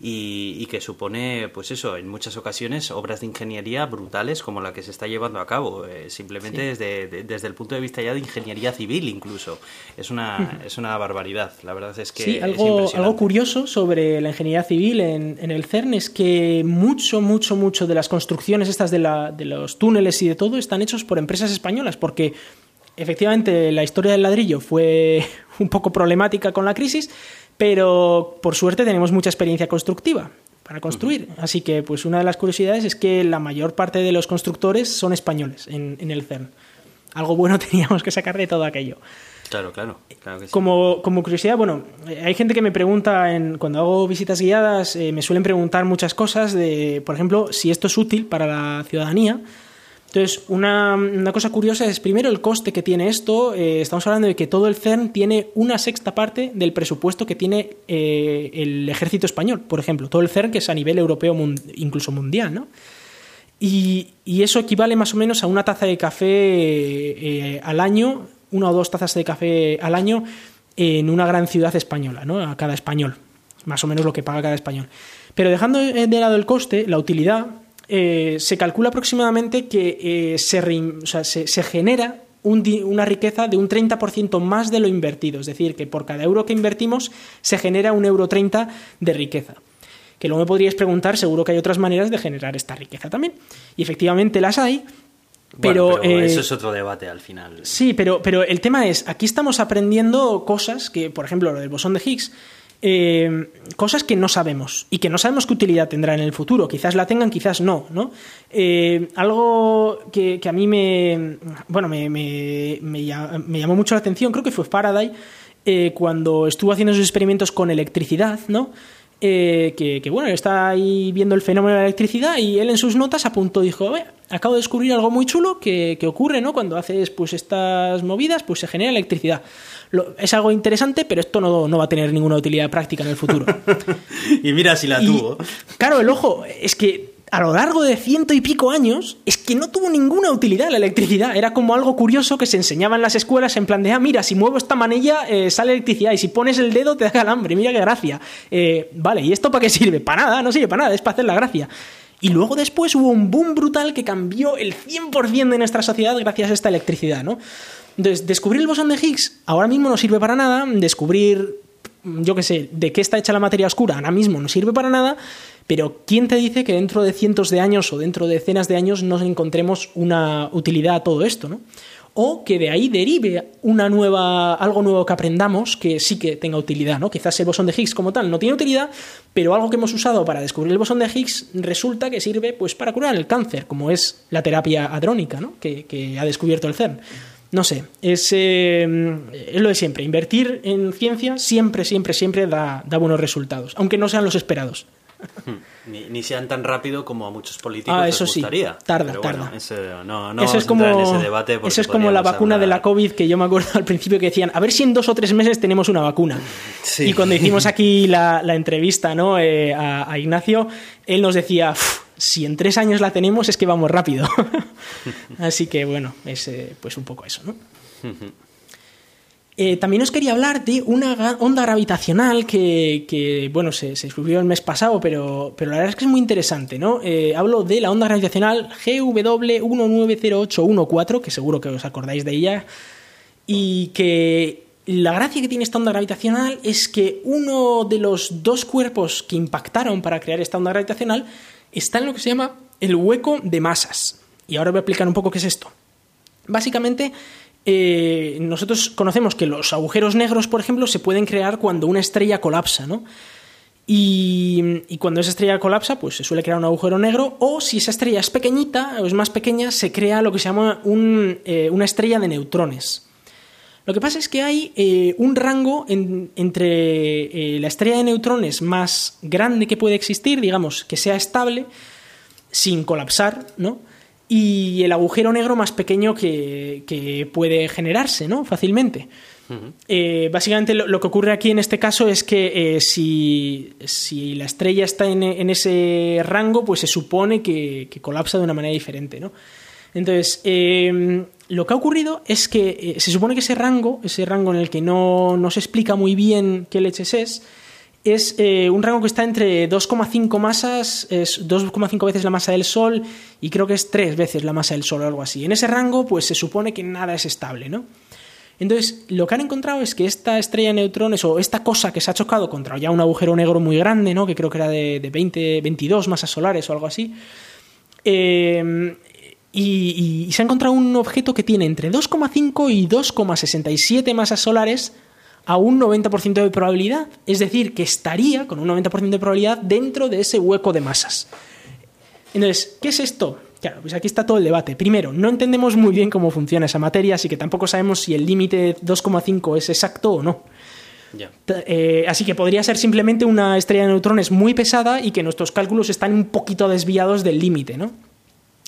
y, que supone, pues eso, en muchas ocasiones obras de ingeniería brutales como la que se está llevando a cabo, eh, simplemente desde, desde el punto de vista ya de ingeniería civil incluso. Es una, es una barbaridad, la verdad es que... Sí, algo, algo curioso sobre la ingeniería civil en, en, el CERN es que mucho, mucho, mucho de las construcciones estas de, la, de los túneles y de todo están hechos por empresas españolas, porque efectivamente la historia del ladrillo fue un poco problemática con la crisis, pero por suerte tenemos mucha experiencia constructiva para construir. Así que, pues una de las curiosidades es que la mayor parte de los constructores son españoles en, el CERN. Algo bueno teníamos que sacar de todo aquello. Claro, claro. como, como, curiosidad, bueno, hay gente que me pregunta, en, cuando hago visitas guiadas, eh, me suelen preguntar muchas cosas de, por ejemplo, si esto es útil para la ciudadanía. Entonces, una, cosa curiosa es primero el coste que tiene esto. Eh, estamos hablando de que todo el CERN tiene una sexta parte del presupuesto que tiene eh, el ejército español, por ejemplo. Todo el CERN que es a nivel europeo, incluso mundial, ¿no? Y, eso equivale más o menos a una taza de café eh, al año, una o dos tazas de café al año en una gran ciudad española, ¿no? A cada español. Más o menos lo que paga cada español. Pero dejando de lado el coste, la utilidad, eh, se calcula aproximadamente que eh, se, genera una riqueza de un 30% más de lo invertido. Es decir, que por cada euro que invertimos se genera un euro 30 de riqueza. Que luego me podríais preguntar, seguro que hay otras maneras de generar esta riqueza también. Y efectivamente las hay, pero, eh, eso es otro debate al final. Sí, pero, pero el tema es, aquí estamos aprendiendo cosas que, por ejemplo, lo del bosón de Higgs, eh, cosas que no sabemos y que no sabemos qué utilidad tendrá en el futuro. Quizás la tengan, quizás no. ¿no? Eh, algo que, a mí me, bueno, me, me, llamó mucho la atención, creo que fue Faraday, eh, cuando estuvo haciendo sus experimentos con electricidad, ¿no? que, bueno, está ahí viendo el fenómeno de la electricidad y él en sus notas apuntó, dijo, acabo de descubrir algo muy chulo que, que ocurre, ¿no? Cuando haces pues estas movidas, pues se genera electricidad es algo interesante, pero esto no, va a tener ninguna utilidad práctica en el futuro. y mira si la tuvo. Claro, el ojo, es que a lo largo de ciento y pico años, es que no tuvo ninguna utilidad la electricidad. Era como algo curioso que se enseñaba en las escuelas en plan de, ah, mira, si muevo esta manilla eh, sale electricidad y si pones el dedo te da calambre, mira qué gracia. Eh, vale, ¿y esto para qué sirve? Para nada, no sirve para nada, es para hacer la gracia. Y luego después hubo un boom brutal que cambió el 100% de nuestra sociedad gracias a esta electricidad, ¿no? Entonces, descubrir el bosón de Higgs ahora mismo no sirve para nada, descubrir, yo qué sé, de qué está hecha la materia oscura ahora mismo no sirve para nada, pero ¿quién te dice que dentro de cientos de años o dentro de decenas de años no encontremos una utilidad a todo esto, ¿no? o que de ahí derive una nueva, algo nuevo que aprendamos que sí que tenga utilidad, ¿no? Quizás el bosón de Higgs como tal no tiene utilidad, pero algo que hemos usado para descubrir el bosón de Higgs resulta que sirve pues para curar el cáncer, como es la terapia adrónica, ¿no? Que, ha descubierto el CERN. No sé, es, eh, es, lo de siempre. Invertir en ciencia siempre, siempre, siempre da, da buenos resultados, aunque no sean los esperados. Ni, sean tan rápido como a muchos políticos ah, eso les gustaría. Sí, tarda, tarda. no, eso es como, en ese debate. Eso es como la vacuna de la COVID que yo me acuerdo al principio que decían, a ver si en dos o tres meses tenemos una vacuna. Y cuando hicimos aquí la, entrevista ¿no? Eh, a, Ignacio, él nos decía, si en tres años la tenemos es que vamos rápido. Así que bueno, es eh, pues un poco eso, ¿no? Eh, también os quería hablar de una onda gravitacional que, bueno, se, descubrió el mes pasado, pero, pero la verdad es que es muy interesante, ¿no? Eh, hablo de la onda gravitacional GW190814, que seguro que os acordáis de ella, y que la gracia que tiene esta onda gravitacional es que uno de los dos cuerpos que impactaron para crear esta onda gravitacional está en lo que se llama el hueco de masas. Y ahora voy a explicar un poco qué es esto. Básicamente, eh, nosotros conocemos que los agujeros negros, por ejemplo, se pueden crear cuando una estrella colapsa, ¿no? Y, cuando esa estrella colapsa, pues se suele crear un agujero negro, o si esa estrella es pequeñita o es más pequeña, se crea lo que se llama eh, una estrella de neutrones. Lo que pasa es que hay eh, un rango entre la estrella de neutrones más grande que puede existir, digamos, que sea estable, sin colapsar, ¿no? y el agujero negro más pequeño que, puede generarse ¿no? fácilmente. Eh, básicamente lo, que ocurre aquí en este caso es que eh, si, la estrella está en, ese rango, pues se supone que, colapsa de una manera diferente. ¿no? Entonces, em, lo que ha ocurrido es que eh, se supone que ese rango, ese rango en el que no, no se explica muy bien qué leches es, es eh, un rango que está entre 2,5 masas, es 2,5 veces la masa del Sol y creo que es 3 veces la masa del Sol o algo así. En ese rango, pues se supone que nada es estable, ¿no? Entonces, lo que han encontrado es que esta estrella de neutrones o esta cosa que se ha chocado contra ya un agujero negro muy grande, ¿no? Que creo que era de, 20, 22 masas solares o algo así. Eh, y, y se ha encontrado un objeto que tiene entre 2,5 y 2,67 masas solares a un 90% de probabilidad. Es decir, que estaría con un 90% de probabilidad dentro de ese hueco de masas. Entonces, ¿qué es esto? Claro, pues aquí está todo el debate. Primero, no entendemos muy bien cómo funciona esa materia, así que tampoco sabemos si el límite 2,5 es exacto o no. Eh, así que podría ser simplemente una estrella de neutrones muy pesada y que nuestros cálculos están un poquito desviados del límite, ¿no?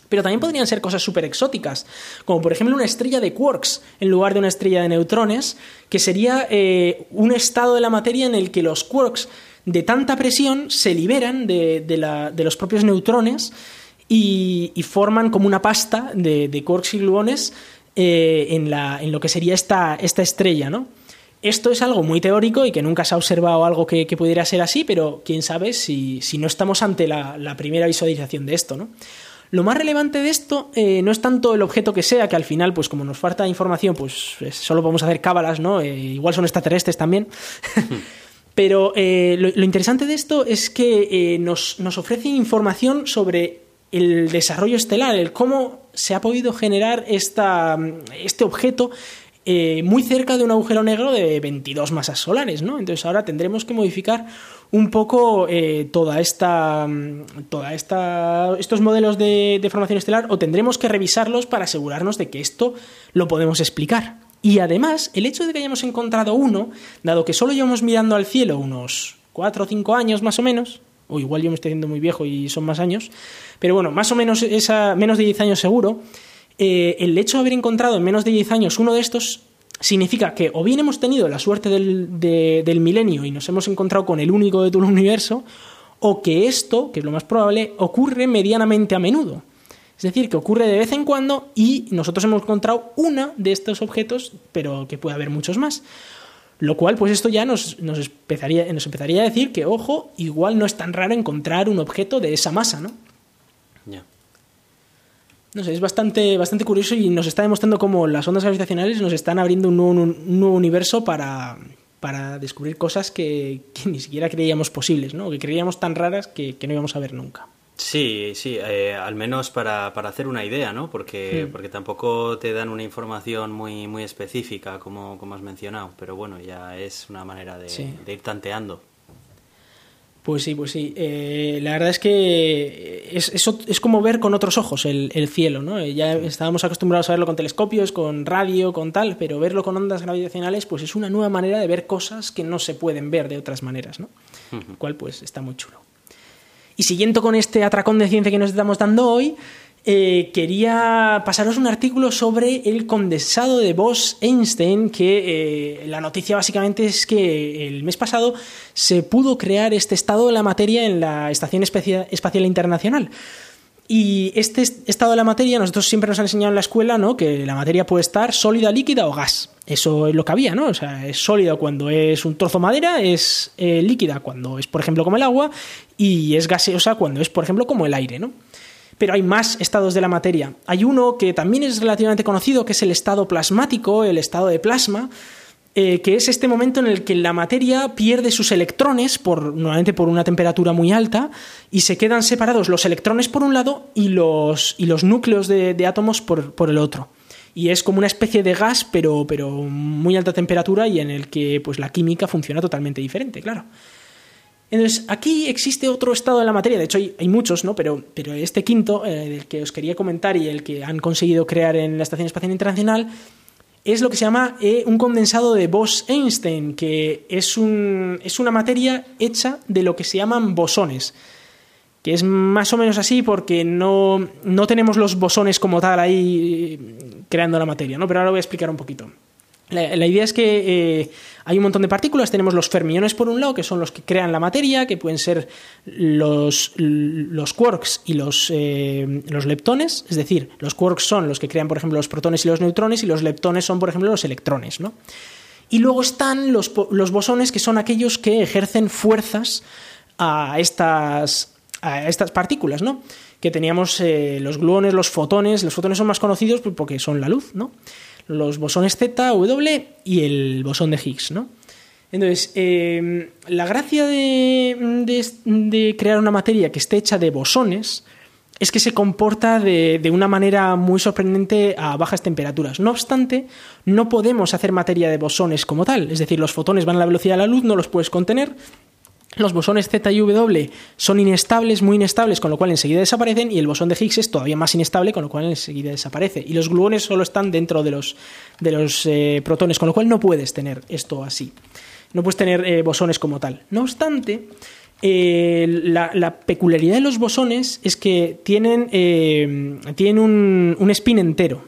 Pero también podrían ser cosas súper exóticas, como por ejemplo una estrella de quarks en lugar de una estrella de neutrones, que sería eh, un estado de la materia en el que los quarks de tanta presión se liberan de, los propios neutrones y, forman como una pasta de, quarks y gluones eh, en, lo que sería esta, estrella, ¿no? Esto es algo muy teórico y que nunca se ha observado algo que, pudiera ser así, pero quién sabe si, no estamos ante la, la primera visualización de esto, ¿no? Lo más relevante de esto eh, no es tanto el objeto que sea, que al final, pues como nos falta información, pues solo podemos hacer cábalas, ¿no? Eh, igual son extraterrestres también. Pero eh, lo, interesante de esto es que nos, nos ofrece información sobre el desarrollo estelar, el cómo se ha podido generar esta, este objeto muy cerca de un agujero negro de 22 masas solares, ¿no? Entonces ahora tendremos que modificar un poco eh, toda esta, toda esta, estos modelos de, formación estelar o tendremos que revisarlos para asegurarnos de que esto lo podemos explicar. Y además, el hecho de que hayamos encontrado uno, dado que solo llevamos mirando al cielo unos 4 o 5 años más o menos, o igual yo me estoy haciendo muy viejo y son más años, pero bueno, más o menos esa, menos de 10 años seguro, eh, el hecho de haber encontrado en menos de 10 años uno de estos significa que o bien hemos tenido la suerte del, milenio y nos hemos encontrado con el único de todo el universo, o que esto, que es lo más probable, ocurre medianamente a menudo. Es decir, que ocurre de vez en cuando y nosotros hemos encontrado una de estos objetos, pero que puede haber muchos más. Lo cual, pues esto ya nos, nos, empezaría, nos empezaría a decir que, ojo, igual no es tan raro encontrar un objeto de esa masa, ¿no? Ya. No sé, es bastante, bastante curioso y nos está demostrando cómo las ondas gravitacionales nos están abriendo un nuevo, universo para, descubrir cosas que, ni siquiera creíamos posibles, ¿no? que creíamos tan raras que, que no íbamos a ver nunca. Sí, sí, eh, al menos para, para, hacer una idea, ¿no? Porque, porque tampoco te dan una información muy, muy específica, como, como has mencionado, pero bueno, ya es una manera de, ir tanteando. Pues sí, pues sí. Eh, la verdad es que es, es, como ver con otros ojos el, el, cielo, ¿no? Ya estábamos acostumbrados a verlo con telescopios, con radio, con tal, pero verlo con ondas gravitacionales, pues es una nueva manera de ver cosas que no se pueden ver de otras maneras, ¿no? Lo cual, pues, está muy chulo. Y siguiendo con este atracón de ciencia que nos estamos dando hoy, eh, quería pasaros un artículo sobre el condensado de Bose-Einstein, que eh, la noticia básicamente es que el mes pasado se pudo crear este estado de la materia en la Estación Espacial Internacional. Y este estado de la materia, nosotros siempre nos han enseñado en la escuela, ¿no? Que la materia puede estar sólida, líquida o gas. Eso es lo que había, ¿no? O sea, es sólida cuando es un trozo de madera, es eh, líquida cuando es, por ejemplo, como el agua, y es gaseosa cuando es, por ejemplo, como el aire, ¿no? Pero hay más estados de la materia. Hay uno que también es relativamente conocido, que es el estado plasmático, el estado de plasma, eh, que es este momento en el que la materia pierde sus electrones, por, normalmente por una temperatura muy alta, y se quedan separados los electrones por un lado y los, y los núcleos de, átomos por, por, el otro. Y es como una especie de gas, pero, pero muy alta temperatura y en el que pues, la química funciona totalmente diferente, claro. Entonces, aquí existe otro estado de la materia, de hecho hay, muchos, ¿no? Pero, este quinto, el eh, que os quería comentar y el que han conseguido crear en la Estación Espacial Internacional, es lo que se llama eh, un condensado de Bose-Einstein, que es, un, es una materia hecha de lo que se llaman bosones que es más o menos así porque no, no, tenemos los bosones como tal ahí eh, creando la materia, ¿no? Pero ahora voy a explicar un poquito. La, idea es que eh, hay un montón de partículas. Tenemos los fermiones por un lado, que son los que crean la materia, que pueden ser los, los quarks y los, eh, los leptones. Es decir, los quarks son los que crean, por ejemplo, los protones y los neutrones, y los leptones son, por ejemplo, los electrones. ¿no? Y luego están los, los bosones, que son aquellos que ejercen fuerzas a estas, a estas partículas, ¿no? Que teníamos eh, los gluones, los fotones. Los fotones son más conocidos porque son la luz, ¿no? Los bosones Z, W y el bosón de Higgs, ¿no? Entonces, eh, la gracia de, crear una materia que esté hecha de bosones es que se comporta de, de, una manera muy sorprendente a bajas temperaturas. No obstante, no podemos hacer materia de bosones como tal, es decir, los fotones van a la velocidad de la luz, no los puedes contener, los bosones Z y W son inestables, muy inestables, con lo cual enseguida desaparecen, y el bosón de Higgs es todavía más inestable, con lo cual enseguida desaparece. Y los gluones solo están dentro de los, de los eh, protones, con lo cual no puedes tener esto así. No puedes tener eh, bosones como tal. No obstante, eh, la, peculiaridad de los bosones es que tienen, tienen un, un spin entero.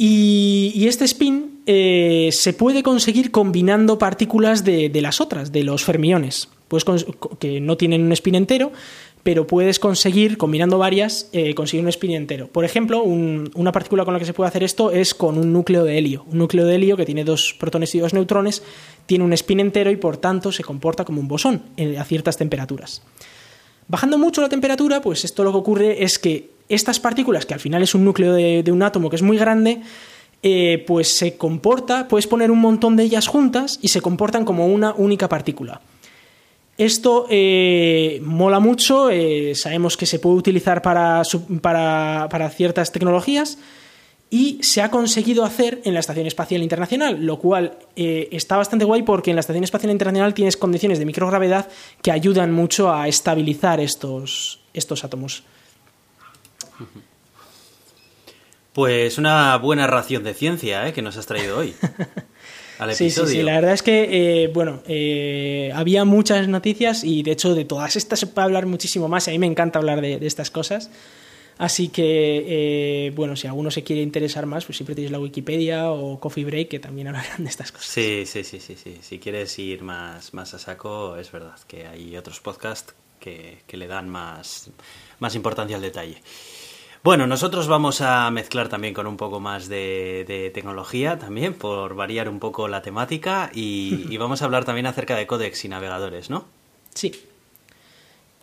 Y, este spin eh, se puede conseguir combinando partículas de, las otras, de los fermiones, pues que no tienen un spin entero, pero puedes conseguir, combinando varias, eh, conseguir un spin entero. Por ejemplo, una partícula con la que se puede hacer esto es con un núcleo de helio. Un núcleo de helio que tiene dos protones y dos neutrones, tiene un spin entero y por tanto se comporta como un bosón a ciertas temperaturas. Bajando mucho la temperatura, pues esto lo que ocurre es que estas partículas, que al final es un núcleo de, un átomo que es muy grande, eh, pues se comporta, puedes poner un montón de ellas juntas y se comportan como una única partícula. Esto eh, mola mucho, eh, sabemos que se puede utilizar para, para, ciertas tecnologías y se ha conseguido hacer en la Estación Espacial Internacional, lo cual está bastante guay porque en la Estación Espacial Internacional tienes condiciones de microgravedad que ayudan mucho a estabilizar estos, estos átomos. Pues una buena ración de ciencia ¿eh? que nos has traído hoy. Al episodio. Sí, sí, sí, la verdad es que, eh, bueno, eh, había muchas noticias y de hecho de todas estas se puede hablar muchísimo más a mí me encanta hablar de, estas cosas. Así que, bueno, si alguno se quiere interesar más, pues siempre tienes la Wikipedia o Coffee Break que también hablarán de estas cosas. Sí, sí, sí, sí, sí. Si quieres ir más, más a saco, es verdad que hay otros podcasts que, que le dan más, más importancia al detalle. Bueno, nosotros vamos a mezclar también con un poco más de, tecnología, también, por variar un poco la temática, y, vamos a hablar también acerca de códecs y navegadores, ¿no? Sí.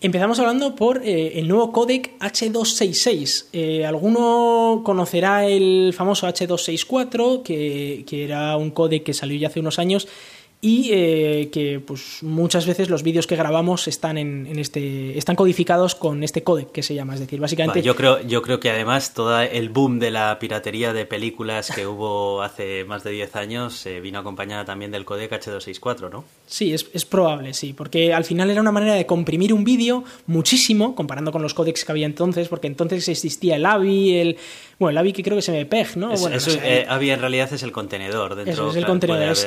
Empezamos hablando por eh, el nuevo códec H266. Eh, alguno conocerá el famoso H264, que, que era un códec que salió ya hace unos años y eh, que pues muchas veces los vídeos que grabamos están en, este están codificados con este códec que se llama. Es decir básicamente yo creo yo creo que además todo el boom de la piratería de películas que hubo hace más de 10 años eh, vino acompañada también del códec H264 no sí es, es probable sí porque al final era una manera de comprimir un vídeo muchísimo comparando con los códecs que había entonces porque entonces existía el AVI el bueno el AVI que creo que es MPEG no bueno, eso, eh, AVI en realidad es el contenedor dentro es el contenedor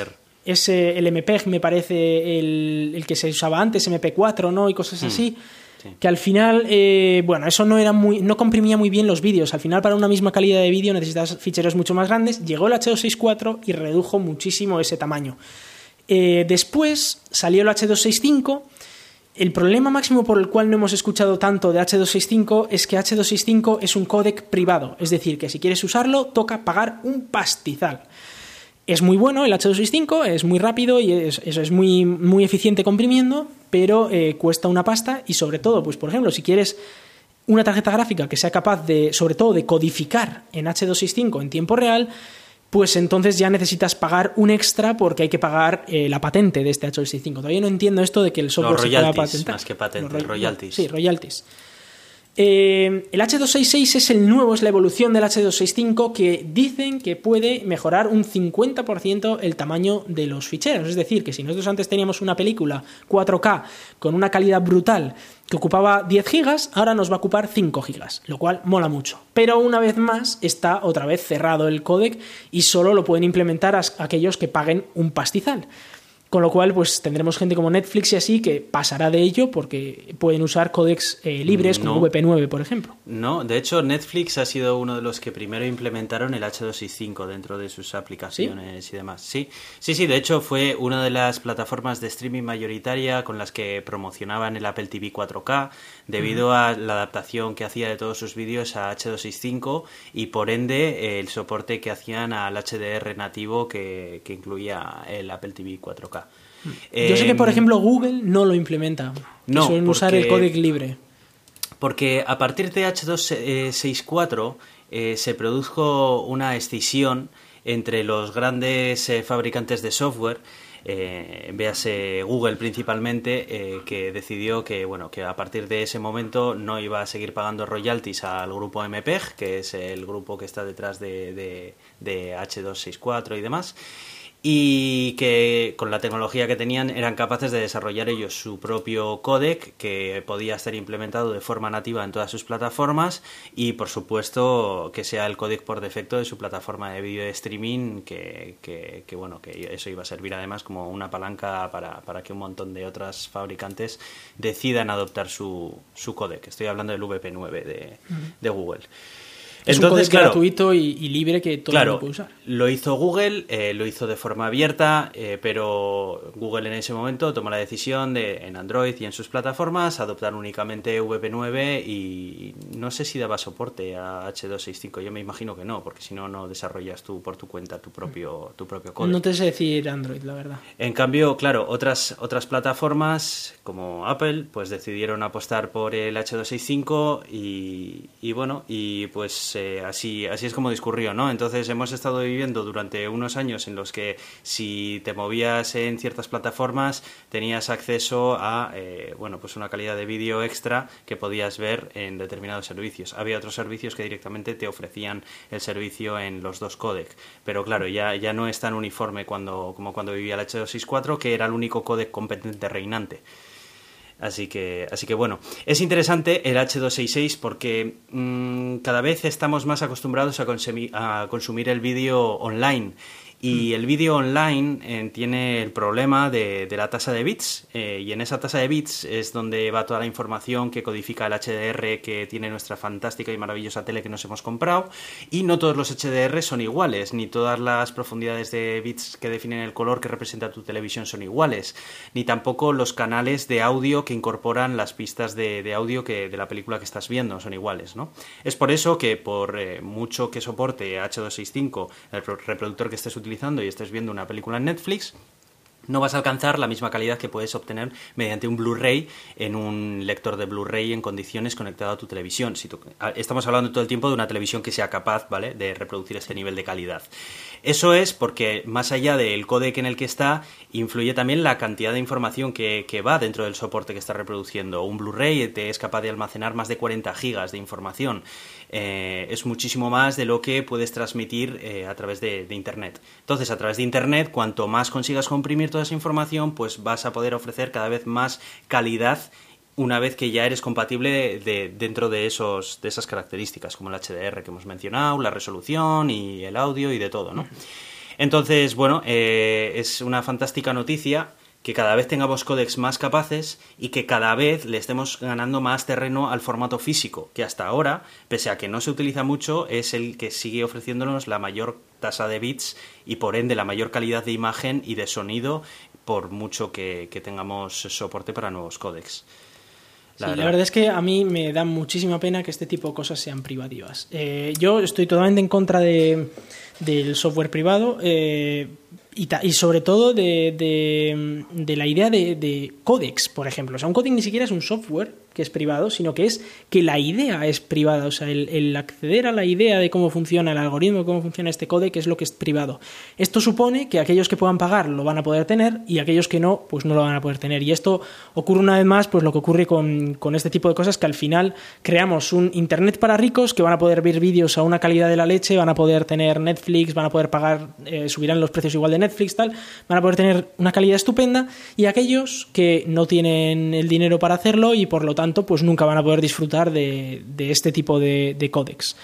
es el MPEG, me parece, el, que se usaba antes, MP4, ¿no? Y cosas hmm. así. Que al final, eh, bueno, eso no era muy, no comprimía muy bien los vídeos. Al final, para una misma calidad de vídeo necesitas ficheros mucho más grandes. Llegó el H264 y redujo muchísimo ese tamaño. Eh, después salió el H265. El problema máximo por el cual no hemos escuchado tanto de H265 es que H265 es un códec privado, es decir, que si quieres usarlo toca pagar un pastizal. Es muy bueno el H265, es muy rápido y es, eso es muy, muy eficiente comprimiendo, pero eh, cuesta una pasta y sobre todo, pues por ejemplo, si quieres una tarjeta gráfica que sea capaz de, sobre todo, de codificar en H265 en tiempo real, pues entonces ya necesitas pagar un extra porque hay que pagar eh, la patente de este H265. Todavía no entiendo esto de que el software se pueda patentar. Más que patente, royalties. Sí, royalties. Eh, el H266 es el nuevo, es la evolución del H265 que dicen que puede mejorar un 50% el tamaño de los ficheros. Es decir, que si nosotros antes teníamos una película 4K con una calidad brutal que ocupaba 10 gigas, ahora nos va a ocupar 5 gigas, lo cual mola mucho. Pero una vez más está otra vez cerrado el códec y solo lo pueden implementar aquellos que paguen un pastizal. Con lo cual, pues tendremos gente como Netflix y así que pasará de ello porque pueden usar códecs eh, libres como VP9, por ejemplo. No, de hecho, Netflix ha sido uno de los que primero implementaron el H265 dentro de sus aplicaciones y demás. Sí, sí, sí, de hecho fue una de las plataformas de streaming mayoritaria con las que promocionaban el Apple TV 4K debido a la adaptación que hacía de todos sus vídeos a H265 y por ende el soporte que hacían al HDR nativo que, que incluía el Apple TV 4K. Yo sé que, por em, ejemplo, Google no lo implementa. No, suelen usar el código libre. Porque a partir de H264 eh, se produjo una escisión entre los grandes eh, fabricantes de software eh, véase Google principalmente, eh, que decidió que, bueno, que a partir de ese momento no iba a seguir pagando royalties al grupo MPEG, que es el grupo que está detrás de H264 y demás, y que con la tecnología que tenían eran capaces de desarrollar ellos su propio codec que podía ser implementado de forma nativa en todas sus plataformas y por supuesto que sea el codec por defecto de su plataforma de vídeo de streaming que, que, bueno que eso iba a servir además como una palanca para, para que un montón de otras fabricantes decidan adoptar su, su codec. Estoy hablando del VP9 de, de Google es Entonces, un gratuito y, libre que todo el mundo puede usar. Lo hizo Google, eh, lo hizo de forma abierta, eh, pero Google en ese momento tomó la decisión de en Android y en sus plataformas adoptar únicamente VP9 y no sé si daba soporte a H265. Yo me imagino que no, porque si no, no desarrollas tú por tu cuenta tu propio, tu propio código. No te sé decir Android, la verdad. En cambio, claro, otras, otras plataformas como Apple, pues decidieron apostar por el H265 y, y bueno, y pues eh, así, así es como discurrió, ¿no? Entonces hemos estado viviendo durante unos años en los que si te movías en ciertas plataformas tenías acceso a, eh, bueno, pues una calidad de vídeo extra que podías ver en determinados servicios. Había otros servicios que directamente te ofrecían el servicio en los dos códecs, pero claro, ya, ya no es tan uniforme cuando, como cuando vivía el H264, que era el único códec competente reinante. Así que, así que bueno, es interesante el H266 porque mm, cada vez estamos más acostumbrados a, a consumir el vídeo online y mm. el vídeo online eh, tiene el problema de, la tasa de bits eh, y en esa tasa de bits es donde va toda la información que codifica el HDR que tiene nuestra fantástica y maravillosa tele que nos hemos comprado y no todos los HDR son iguales, ni todas las profundidades de bits que definen el color que representa tu televisión son iguales, ni tampoco los canales de audio que incorporan las pistas de, audio que, de la película que estás viendo son iguales. ¿no? Es por eso que por eh, mucho que soporte H265, el reproductor que estés utilizando, y estés viendo una película en Netflix, no vas a alcanzar la misma calidad que puedes obtener mediante un Blu-ray en un lector de Blu-ray en condiciones conectado a tu televisión. Si estamos hablando todo el tiempo de una televisión que sea capaz ¿vale? de reproducir este nivel de calidad. Eso es porque más allá del códec en el que está, influye también la cantidad de información que, va dentro del soporte que está reproduciendo. Un Blu-ray te es capaz de almacenar más de 40 gigas de información. Eh, es muchísimo más de lo que puedes transmitir eh, a través de, Internet. Entonces, a través de Internet, cuanto más consigas comprimir toda esa información, pues vas a poder ofrecer cada vez más calidad una vez que ya eres compatible de, dentro de, esos, de esas características, como el HDR que hemos mencionado, la resolución y el audio y de todo, ¿no? Entonces, bueno, eh, es una fantástica noticia que cada vez tengamos códex más capaces y que cada vez le estemos ganando más terreno al formato físico, que hasta ahora, pese a que no se utiliza mucho, es el que sigue ofreciéndonos la mayor tasa de bits y por ende la mayor calidad de imagen y de sonido, por mucho que, que tengamos soporte para nuevos códex. La, sí, verdad. la verdad es que a mí me da muchísima pena que este tipo de cosas sean privativas. Eh, yo estoy totalmente en contra de, del software privado. Eh, y, sobre todo de, de, la idea de, de, códex, por ejemplo. O sea, un códex ni siquiera es un software que es privado, sino que es que la idea es privada. O sea, el, acceder a la idea de cómo funciona el algoritmo, cómo funciona este códec, es lo que es privado. Esto supone que aquellos que puedan pagar lo van a poder tener y aquellos que no, pues no lo van a poder tener. Y esto ocurre una vez más, pues lo que ocurre con, con este tipo de cosas, que al final creamos un Internet para ricos que van a poder ver vídeos a una calidad de la leche, van a poder tener Netflix, van a poder pagar, eh, subirán los precios igual de Netflix, tal, van a poder tener una calidad estupenda y aquellos que no tienen el dinero para hacerlo y por lo tanto pues nunca van a poder disfrutar de, este tipo de, de códex.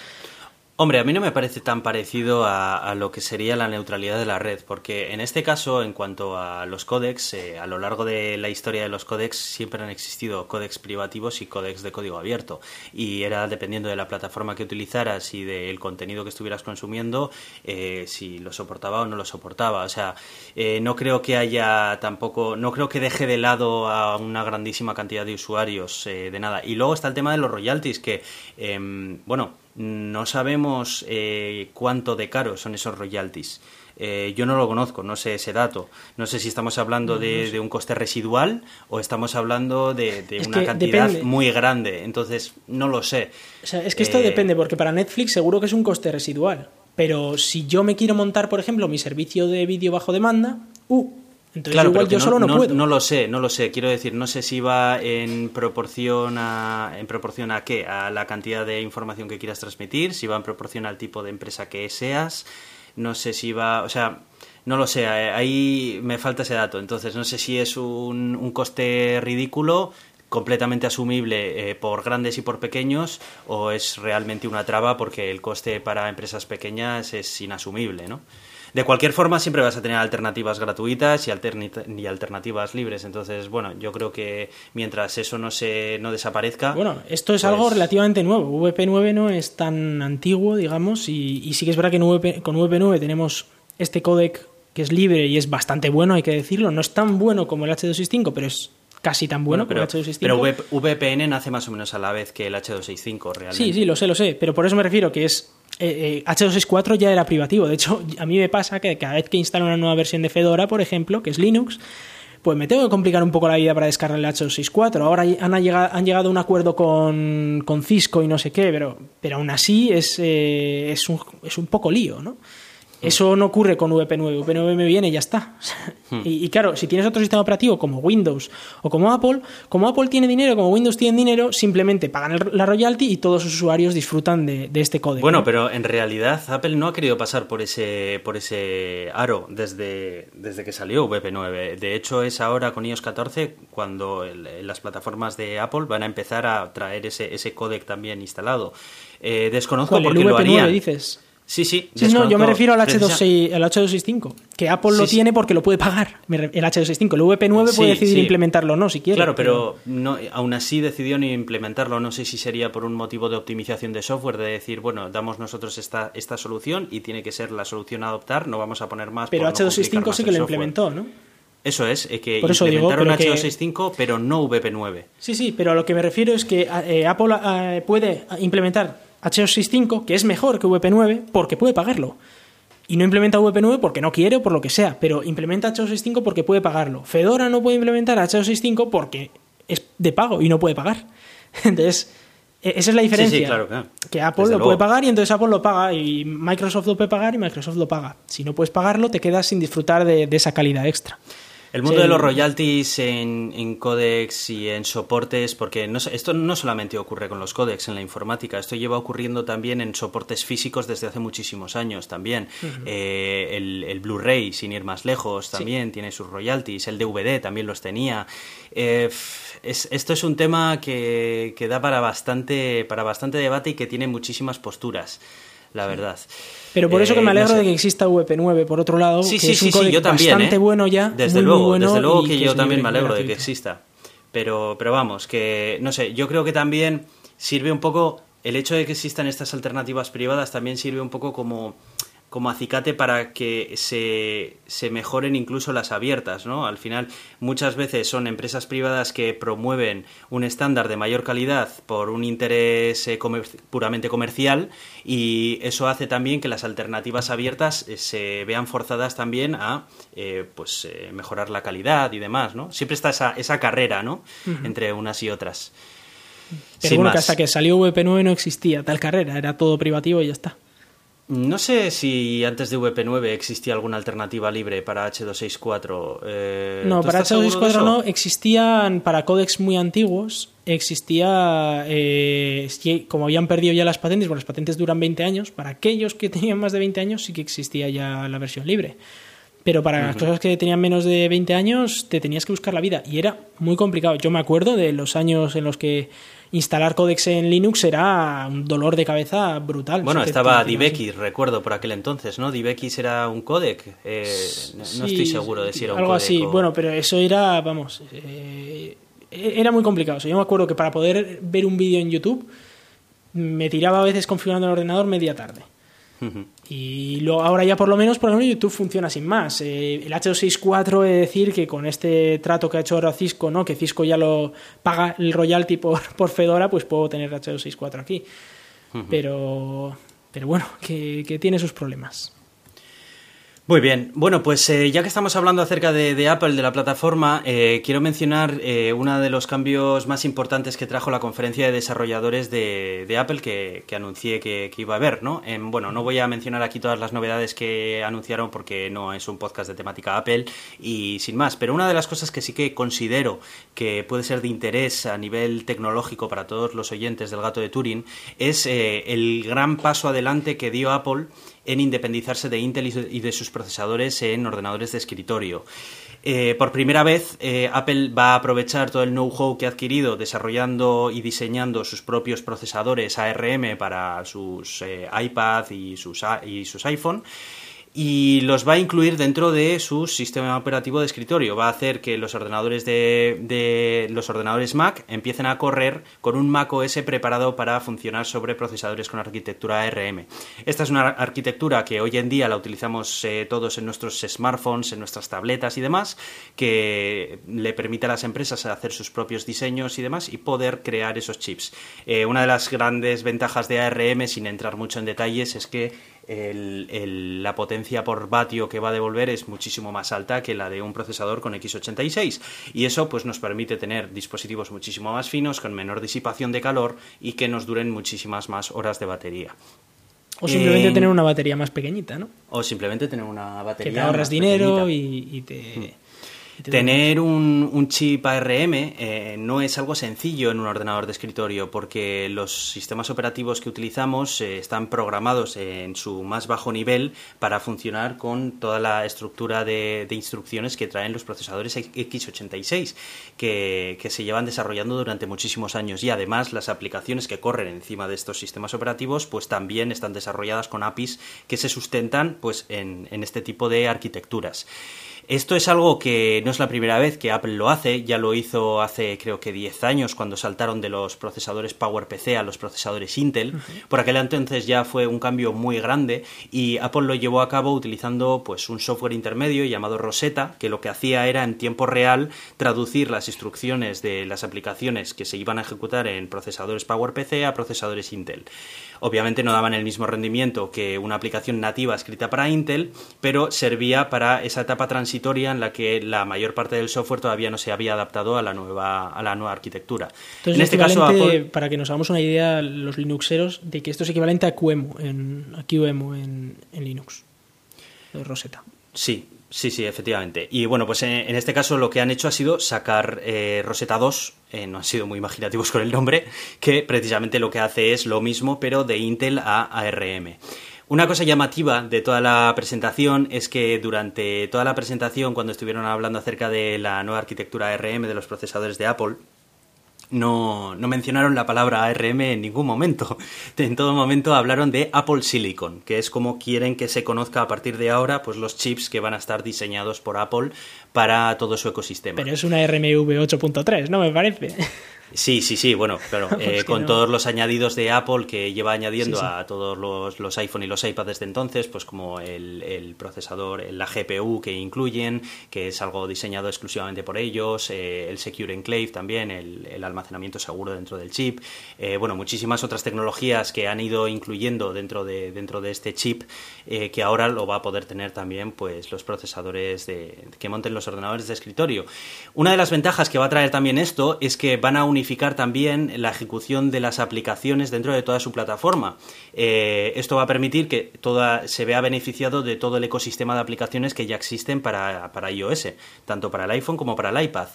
Hombre, a mí no me parece tan parecido a, lo que sería la neutralidad de la red, porque en este caso, en cuanto a los códex, eh, a lo largo de la historia de los códex siempre han existido códex privativos y códex de código abierto, y era dependiendo de la plataforma que utilizaras y del contenido que estuvieras consumiendo, eh, si lo soportaba o no lo soportaba. O sea, eh, no creo que haya tampoco, no creo que deje de lado a una grandísima cantidad de usuarios de nada. Y luego está el tema de los royalties, que, em, bueno, no sabemos eh, cuánto de caro son esos royalties. Eh, yo no lo conozco, no sé ese dato. No sé si estamos hablando de, un coste residual o estamos hablando de, una cantidad muy grande. Entonces, no lo sé. es que esto eh, depende, porque para Netflix seguro que es un coste residual. Pero si yo me quiero montar, por ejemplo, mi servicio de vídeo bajo demanda, uh, claro, igual yo no, solo no, puedo. No lo sé, no lo sé. Quiero decir, no sé si va en proporción a en proporción a qué, a la cantidad de información que quieras transmitir, si va en proporción al tipo de empresa que seas, no sé si va, o sea, no lo sé, eh, ahí me falta ese dato. Entonces, no sé si es un, un coste ridículo completamente asumible eh, por grandes y por pequeños o es realmente una traba porque el coste para empresas pequeñas es inasumible, ¿no? De cualquier forma, siempre vas a tener alternativas gratuitas y, alternativas libres. Entonces, bueno, yo creo que mientras eso no se no desaparezca. Bueno, esto es algo pues relativamente nuevo. VP9 no es tan antiguo, digamos, y, sí que es verdad que con VP9 tenemos este códec que es libre y es bastante bueno, hay que decirlo. No es tan bueno como el H265, pero es casi tan bueno, pero, como el H265. Pero VPN nace más o menos a la vez que el H265, realmente. Sí, sí, lo sé, lo sé. Pero por eso me refiero que es eh, eh, H264 ya era privativo. De hecho, a mí me pasa que cada vez que instalo una nueva versión de Fedora, por ejemplo, que es Linux, pues me tengo que complicar un poco la vida para descargar el H264. Ahora han llegado, han llegado a un acuerdo con, con, Cisco y no sé qué, pero, pero aún así es, eh, es, un, es un poco lío, ¿no? Eso no ocurre con VP9. VP9 me viene y ya está. Hmm. y, claro, si tienes otro sistema operativo como Windows o como Apple, como Apple tiene dinero, como Windows tiene dinero, simplemente pagan la royalty y todos los usuarios disfrutan de, este código. Bueno, pero en realidad Apple no ha querido pasar por ese, por ese aro desde, desde que salió VP9. De hecho, es ahora con iOS 14 cuando las plataformas de Apple van a empezar a traer ese, ese códec también instalado. Eh, desconozco por qué lo harían. dices? Sí, sí. no, yo me refiero al H265, el H265, que Apple lo tiene porque lo puede pagar. El H265, el VP9 puede decidir implementarlo o no, si quiere. Claro, pero no, aún así decidió ni implementarlo. No sé si sería por un motivo de optimización de software, de decir, bueno, damos nosotros esta, esta solución y tiene que ser la solución a adoptar, no vamos a poner más. Pero H265 sí que lo implementó, ¿no? Eso es, que Por eso implementaron H265, pero no VP9. Sí, sí, pero a lo que me refiero es que eh, Apple eh, puede implementar H265, que es mejor que VP9 porque puede pagarlo. y no implementa VP9 porque no quiere o por lo que sea, pero implementa H265 porque puede pagarlo. Fedora no puede implementar H265 porque es de pago y no puede pagar. Entonces, e-, esa es la diferencia. claro, claro. Que Apple lo puede pagar y entonces Apple lo paga y Microsoft lo puede pagar y Microsoft lo paga. Si no puedes pagarlo, te quedas sin disfrutar de esa calidad extra. El mundo de los royalties en, en codecs y en soportes, porque no, esto no solamente ocurre con los codecs en la informática, esto lleva ocurriendo también en soportes físicos desde hace muchísimos años también. Eh, el, Blu-ray, sin ir más lejos, también tiene sus royalties, el DVD también los tenía. Eh, esto es un tema que, que da para bastante, para bastante debate y que tiene muchísimas posturas la verdad. Pero por eso que me eh, alegro de que exista VP9, por otro lado, sí, que sí, es un sí, yo también, bastante ¿eh? bueno ya. Desde luego, desde luego que, yo también me alegro de que exista. Pero, pero vamos, que no sé, yo creo que también sirve un poco, el hecho de que existan estas alternativas privadas también sirve un poco como como acicate para que se, se, mejoren incluso las abiertas, ¿no? Al final, muchas veces son empresas privadas que promueven un estándar de mayor calidad por un interés eh, puramente comercial y eso hace también que las alternativas abiertas eh, se vean forzadas también a eh, pues mejorar la calidad y demás, ¿no? Siempre está esa, esa carrera, ¿no? Entre unas y otras. Pero bueno, que hasta que salió VP9 no existía tal carrera, era todo privativo y ya está. No sé si antes de VP9 existía alguna alternativa libre para H264. Eh, no, para H264 no. Existían para códex muy antiguos. Existía, eh, como habían perdido ya las patentes, porque las patentes duran 20 años, para aquellos que tenían más de 20 años sí que existía ya la versión libre. Pero para las cosas que tenían menos de 20 años te tenías que buscar la vida y era muy complicado. Yo me acuerdo de los años en los que instalar códex en Linux era un dolor de cabeza brutal. Bueno, estaba DivX, recuerdo por aquel entonces, ¿no? DivX era un codec. Eh, no, estoy seguro de si era un algo codec. Algo así, bueno, pero eso era, vamos, eh, era muy complicado. yo me acuerdo que para poder ver un vídeo en YouTube me tiraba a veces configurando el ordenador media tarde. Y luego, ahora ya por lo menos, por ejemplo, YouTube funciona sin más. Eh, el H264 es decir que con este trato que ha hecho ahora Cisco, ¿no? que Cisco ya lo paga el royalty por, por Fedora, pues puedo tener H264 aquí. Pero, pero bueno, que tiene sus problemas. Muy bien, bueno, pues eh, ya que estamos hablando acerca de, Apple, de la plataforma, eh, quiero mencionar eh, uno de los cambios más importantes que trajo la conferencia de desarrolladores de, Apple que, anuncié que, iba a haber, ¿no? bueno, no voy a mencionar aquí todas las novedades que anunciaron porque no es un podcast de temática Apple y sin más, pero una de las cosas que sí que considero que puede ser de interés a nivel tecnológico para todos los oyentes del gato de Turing es el gran paso adelante que dio Apple en independizarse de Intel y de sus procesadores en ordenadores de escritorio. Eh, por primera vez, eh, Apple va a aprovechar todo el know-how que ha adquirido desarrollando y diseñando sus propios procesadores ARM para sus eh, iPad y sus, y sus iPhone y los va a incluir dentro de su sistema operativo de escritorio. Va a hacer que los ordenadores de, los ordenadores Mac empiecen a correr con un Mac OS preparado para funcionar sobre procesadores con arquitectura ARM. Esta es una arquitectura que hoy en día la utilizamos eh, todos en nuestros smartphones, en nuestras tabletas y demás, que le permite a las empresas hacer sus propios diseños y demás y poder crear esos chips. Eh, una de las grandes ventajas de ARM, sin entrar mucho en detalles, es que la potencia por vatio que va a devolver es muchísimo más alta que la de un procesador con x86 y eso pues nos permite tener dispositivos muchísimo más finos con menor disipación de calor y que nos duren muchísimas más horas de batería. O simplemente tener una batería más pequeñita, ¿no? O simplemente tener una batería. Que te ahorras dinero y, te. Mm. Tener un, chip ARM eh, no es algo sencillo en un ordenador de escritorio porque los sistemas operativos que utilizamos eh, están programados en su más bajo nivel para funcionar con toda la estructura de, instrucciones que traen los procesadores x86 que, que, se llevan desarrollando durante muchísimos años y además las aplicaciones que corren encima de estos sistemas operativos pues también están desarrolladas con APIs que se sustentan pues en, en este tipo de arquitecturas. Esto es algo que no es la primera vez que Apple lo hace, ya lo hizo hace creo que 10 años cuando saltaron de los procesadores PowerPC a los procesadores Intel. Por aquel entonces ya fue un cambio muy grande y Apple lo llevó a cabo utilizando pues un software intermedio llamado Rosetta, que lo que hacía era en tiempo real traducir las instrucciones de las aplicaciones que se iban a ejecutar en procesadores PowerPC a procesadores Intel. Obviamente no daban el mismo rendimiento que una aplicación nativa escrita para Intel, pero servía para esa etapa transitoria en la que la mayor parte del software todavía no se había adaptado a la nueva, a la nueva arquitectura. Entonces, en este caso, para que nos hagamos una idea, los Linuxeros, de que esto es equivalente a QEMU en, a QEMU en, en Linux, Rosetta. Sí, Sí, sí, efectivamente. Y bueno, pues en, este caso lo que han hecho ha sido sacar eh, Rosetta 2, eh, no han sido muy imaginativos con el nombre, que precisamente lo que hace es lo mismo, pero de Intel a ARM. Una cosa llamativa de toda la presentación es que durante toda la presentación, cuando estuvieron hablando acerca de la nueva arquitectura ARM de los procesadores de Apple, no, no, mencionaron la palabra ARM en ningún momento. En todo momento hablaron de Apple Silicon, que es como quieren que se conozca a partir de ahora pues los chips que van a estar diseñados por Apple para todo su ecosistema. Pero es una RMV 8.3, ¿no? Me parece. Sí, sí, sí, bueno, claro, eh, con todos los añadidos de Apple que lleva añadiendo a todos los, los, iPhone y los iPad desde entonces, pues como el, procesador, la GPU que incluyen, que es algo diseñado exclusivamente por ellos, eh, el Secure Enclave también, el, almacenamiento seguro dentro del chip, eh, bueno, muchísimas otras tecnologías que han ido incluyendo dentro de, dentro de este chip, que ahora lo va a poder tener también pues los procesadores de, que monten los ordenadores de escritorio. Una de las ventajas que va a traer también esto es que van a unificar también la ejecución de las aplicaciones dentro de toda su plataforma. Eh, esto va a permitir que toda, se vea beneficiado de todo el ecosistema de aplicaciones que ya existen para, para iOS, tanto para el iPhone como para el iPad.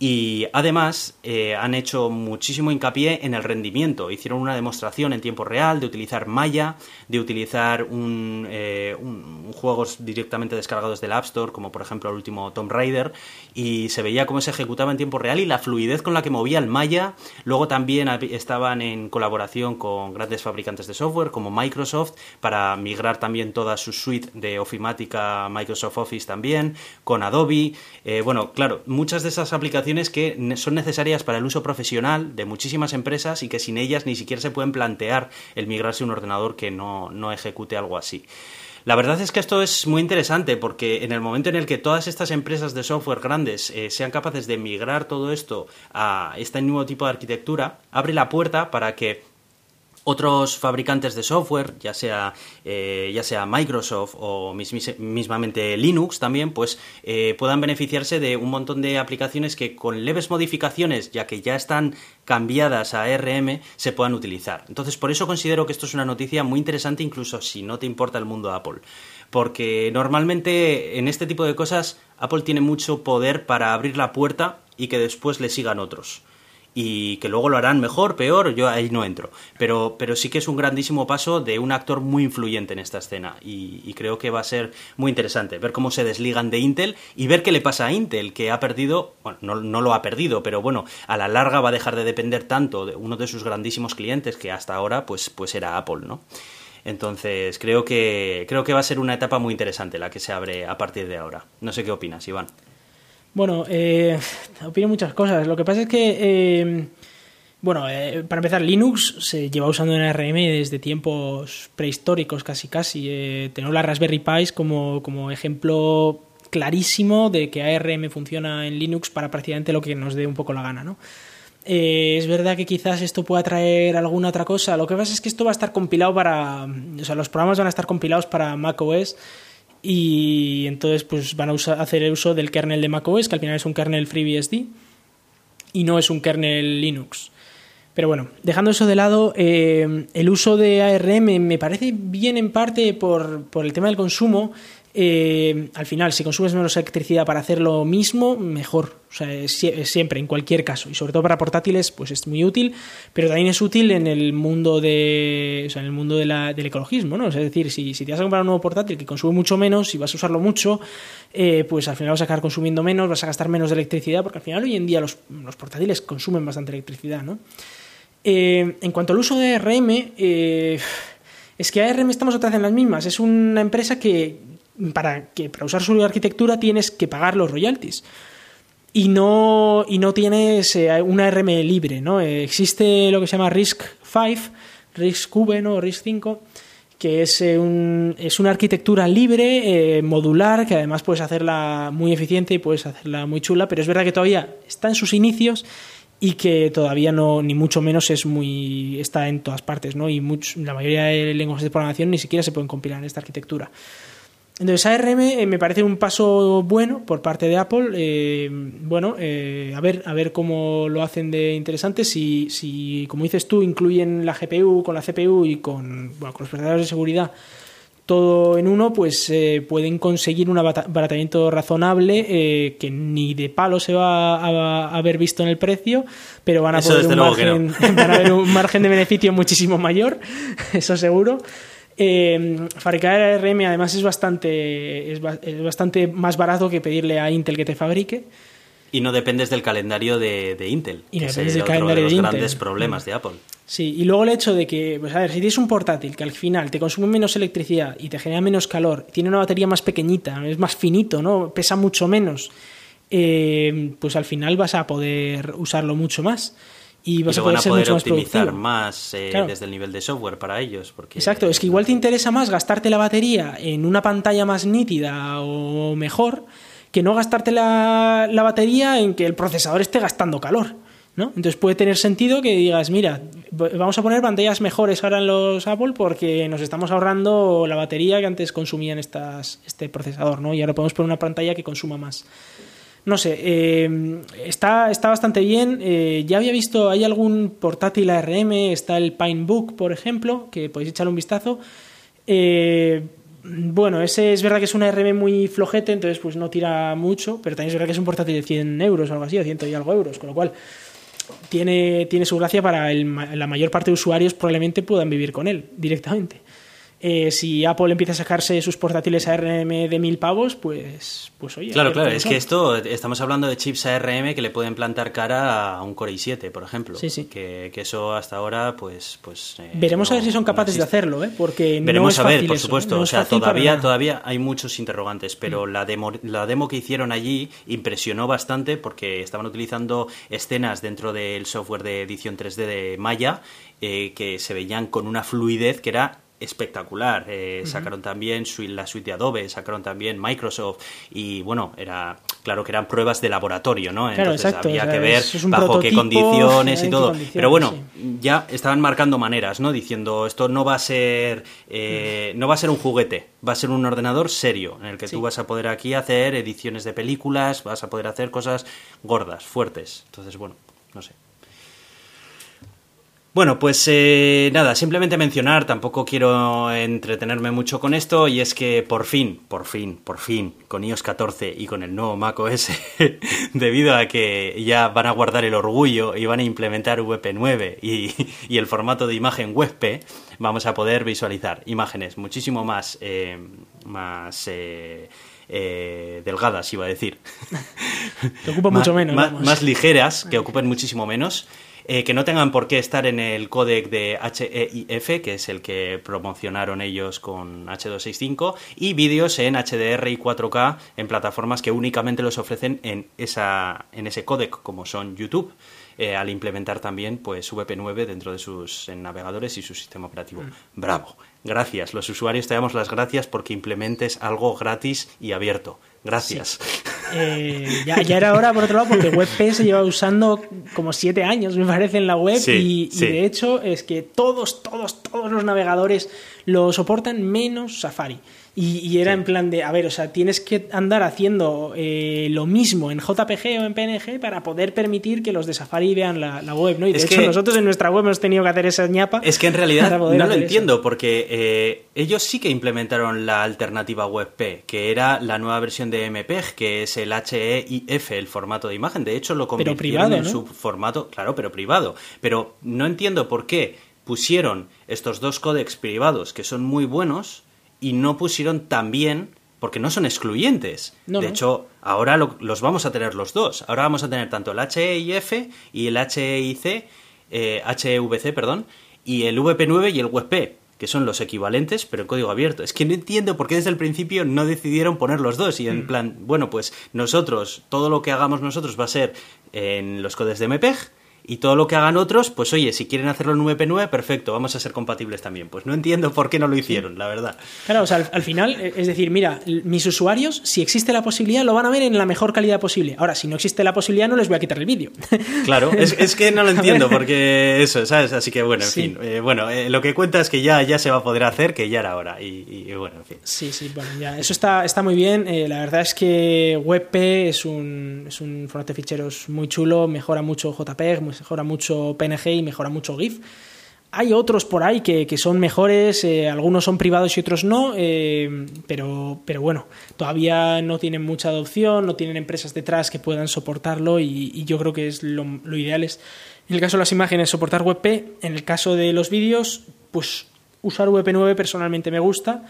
Y además eh, han hecho muchísimo hincapié en el rendimiento. Hicieron una demostración en tiempo real de utilizar Maya, de utilizar un, eh, juegos directamente descargados del App Store, como por ejemplo el último Tomb Raider, y se veía cómo se ejecutaba en tiempo real y la fluidez con la que movía el Maya. Luego también estaban en colaboración con grandes fabricantes de software como Microsoft para migrar también toda su suite de ofimática Microsoft Office también, con Adobe. Eh, bueno, claro, muchas de esas aplicaciones que son necesarias para el uso profesional de muchísimas empresas y que sin ellas ni siquiera se pueden plantear el migrarse a un ordenador que no, ejecute algo así. La verdad es que esto es muy interesante porque en el momento en el que todas estas empresas de software grandes eh, sean capaces de migrar todo esto a este nuevo tipo de arquitectura, abre la puerta para que otros fabricantes de software, ya sea, eh, ya sea Microsoft o mismamente Linux también, pues eh, puedan beneficiarse de un montón de aplicaciones que con leves modificaciones, ya que ya están cambiadas a ARM, se puedan utilizar. Entonces, por eso considero que esto es una noticia muy interesante, incluso si no te importa el mundo Apple. Porque normalmente en este tipo de cosas Apple tiene mucho poder para abrir la puerta y que después le sigan otros y que luego lo harán mejor, peor, yo ahí no entro. Pero, pero sí que es un grandísimo paso de un actor muy influyente en esta escena y, creo que va a ser muy interesante ver cómo se desligan de Intel y ver qué le pasa a Intel, que ha perdido, bueno, no, no lo ha perdido, pero bueno, a la larga va a dejar de depender tanto de uno de sus grandísimos clientes que hasta ahora pues, pues era Apple, ¿no? Entonces creo que, creo que va a ser una etapa muy interesante la que se abre a partir de ahora. No sé qué opinas, Iván. Bueno, eh, opino muchas cosas. Lo que pasa es que, eh, bueno, eh, para empezar, Linux se lleva usando en ARM desde tiempos prehistóricos, casi casi. Eh, tenemos la Raspberry Pi como, como ejemplo clarísimo de que ARM funciona en Linux para prácticamente lo que nos dé un poco la gana, ¿no? es verdad que quizás esto pueda traer alguna otra cosa. Lo que pasa es que esto va a estar compilado para. O sea, los programas van a estar compilados para macOS y entonces pues van a hacer uso del kernel de macOS, que al final es un kernel FreeBSD y no es un kernel Linux. Pero bueno, dejando eso de lado, eh, el uso de ARM me parece bien en parte por, por el tema del consumo eh, al final, si consumes menos electricidad para hacer lo mismo, mejor. O sea, siempre, en cualquier caso. Y sobre todo para portátiles, pues es muy útil, pero también es útil en el mundo de. O sea, en el mundo del ecologismo, ¿no? Es decir, si, si, te vas a comprar un nuevo portátil que consume mucho menos, y vas a usarlo mucho, eh, pues al final vas a acabar consumiendo menos, vas a gastar menos de electricidad, porque al final hoy en día los, portátiles consumen bastante electricidad, ¿no? Eh, en cuanto al uso de ARM, es que ARM estamos otra vez en las mismas. Es una empresa que para, que, para usar su arquitectura tienes que pagar los royalties y no, y no tienes eh, una RM libre, ¿no? Eh, existe lo que se llama RISC 5, RISC V, ¿no? RISC 5, que es, eh, un, es una arquitectura libre, modular, que además puedes hacerla muy eficiente y puedes hacerla muy chula, pero es verdad que todavía está en sus inicios y que todavía no, ni mucho menos es muy, está en todas partes, ¿no? Y la mayoría de lenguajes de programación ni siquiera se pueden compilar en esta arquitectura. Entonces ARM eh, me parece un paso bueno por parte de Apple. Eh, bueno, eh, a ver, a ver cómo lo hacen de interesante. Si, si, como dices tú, incluyen la GPU con la CPU y con, bueno, con los procesadores de seguridad todo en uno, pues pueden conseguir un abaratamiento razonable que ni de palo se va a, haber visto en el precio, pero van a, poder un margen, van a haber un margen de beneficio muchísimo mayor, eso seguro. Eh, fabricar ARM además es bastante, es, bastante más barato que pedirle a Intel que te fabrique. Y no dependes del calendario de, Intel. Y no dependes del calendario de, los grandes problemas de Apple. Sí, y luego el hecho de que, pues a ver, si tienes un portátil que al final te consume menos electricidad y te genera menos calor, tiene una batería más pequeñita, es más finito, ¿no? Pesa mucho menos, eh, pues al final vas a poder usarlo mucho más y vas a poder, ser mucho optimizar más, eh, desde el nivel de software para ellos. Porque, Exacto, es que igual te interesa más gastarte la batería en una pantalla más nítida o mejor que no gastarte la, batería en que el procesador esté gastando calor. ¿no? Entonces puede tener sentido que digas, mira, vamos a poner pantallas mejores ahora en los Apple porque nos estamos ahorrando la batería que antes consumían estas, este procesador, ¿no? Y ahora podemos poner una pantalla que consuma más no sé, eh, está, está bastante bien. Eh, ya había visto, hay algún portátil ARM, está el Pinebook, por ejemplo, que podéis echarle un vistazo. Eh, bueno, ese es verdad que es un ARM muy flojete, entonces pues no tira mucho, pero también es verdad que es un portátil de 100 euros o algo así, o 100 y algo euros, con lo cual tiene, tiene su gracia para la mayor parte de usuarios probablemente puedan vivir con él directamente. Eh, si Apple empieza a sacarse sus portátiles ARM de mil pavos, pues, pues oye. Claro, claro, es que esto, estamos hablando de chips ARM que le pueden plantar cara a un Core i7, por ejemplo. Sí, sí. Que, eso hasta ahora, pues. pues eh, Veremos a ver si son capaces de hacerlo, ¿eh? Porque Veremos no es a ver, por supuesto. o sea, todavía, todavía hay muchos interrogantes, pero mm. la, demo, la demo que hicieron allí impresionó bastante porque estaban utilizando escenas dentro del software de edición 3D de Maya eh, que se veían con una fluidez que era espectacular. Eh, sacaron también la suite de Adobe, sacaron también Microsoft y bueno, era claro que eran pruebas de laboratorio, ¿no? Entonces había que ver bajo qué condiciones y todo. Pero bueno, ya estaban marcando maneras, ¿no? Diciendo esto no va a ser eh, no va a ser un juguete, va a ser un ordenador serio en el que tú vas a poder aquí hacer ediciones de películas, vas a poder hacer cosas gordas, fuertes. Entonces bueno, no sé. Bueno, pues eh, nada, simplemente mencionar, tampoco quiero entretenerme mucho con esto, y es que por fin, por fin, por fin, con iOS 14 y con el nuevo macOS, debido a que ya van a guardar el orgullo y van a implementar WP9 y, el formato de imagen WebP, vamos a poder visualizar imágenes muchísimo más, eh, más eh, delgadas, iba a decir. Que ocupan mucho menos. más ligeras, que ocupen muchísimo menos eh, que no tengan por qué estar en el códec de HEIF, que es el que promocionaron ellos con H265, y vídeos en HDR y 4K en plataformas que únicamente los ofrecen en, esa, en ese códec, como son YouTube. Eh, al implementar también pues VP9 dentro de sus navegadores y su sistema operativo. Mm. Bravo. Gracias. Los usuarios te damos las gracias porque implementes algo gratis y abierto. Gracias. Eh, ya, era hora, por otro lado, porque WebP se lleva usando como siete años, me parece, en la web. y, de hecho es que todos, todos, todos los navegadores lo soportan menos Safari. Y, era en plan de, a ver, o sea, tienes que andar haciendo eh, lo mismo en JPG o en PNG para poder permitir que los de Safari vean la, web, ¿no? Y de hecho, nosotros en nuestra web hemos tenido que hacer esa ñapa. Es que en realidad no lo entiendo, porque eh, ellos sí que implementaron la alternativa WebP, que era la nueva versión de MPEG, que es el HEIF, el formato de imagen. De hecho, lo convirtieron en su formato, claro, pero privado. Pero no entiendo por qué pusieron estos dos códecs privados que son muy buenos y no pusieron también porque no son excluyentes. de hecho, ahora los vamos a tener los dos. Ahora vamos a tener tanto el HEIF y el HEIC, eh, HEVC, perdón, y el VP9 y el WebP. que son los equivalentes, pero en código abierto. Es que no entiendo por qué desde el principio no decidieron poner los dos y en mm. plan, bueno, pues nosotros, todo lo que hagamos nosotros va a ser en los codes de MPEG y todo lo que hagan otros, pues oye, si quieren hacerlo en VP9, perfecto, vamos a ser compatibles también. Pues no entiendo por qué no lo hicieron, la verdad. Claro, o sea, al, final, eh, es decir, mira, mis usuarios, si existe la posibilidad, lo van a ver en la mejor calidad posible. Ahora, si no existe la posibilidad, no les voy a quitar el vídeo. Claro, es, que no lo entiendo, porque eso, ¿sabes? Así que bueno, en fin. Eh, bueno, eh, lo que cuenta es que ya, ya se va a poder hacer, que ya era hora. Y, bueno, en fin. Sí, sí, bueno, ya. Eso está, está muy bien. la verdad es que WebP es un, es un formato de ficheros muy chulo, mejora mucho JPEG, mejora mucho PNG y mejora mucho GIF. Hay otros por ahí que, son mejores, eh, algunos son privados y otros no, eh, pero, pero bueno, todavía no tienen mucha adopción, no tienen empresas detrás que puedan soportarlo y, yo creo que es lo, ideal es, en el caso de las imágenes, soportar WebP, en el caso de los vídeos, pues usar WP9 personalmente me gusta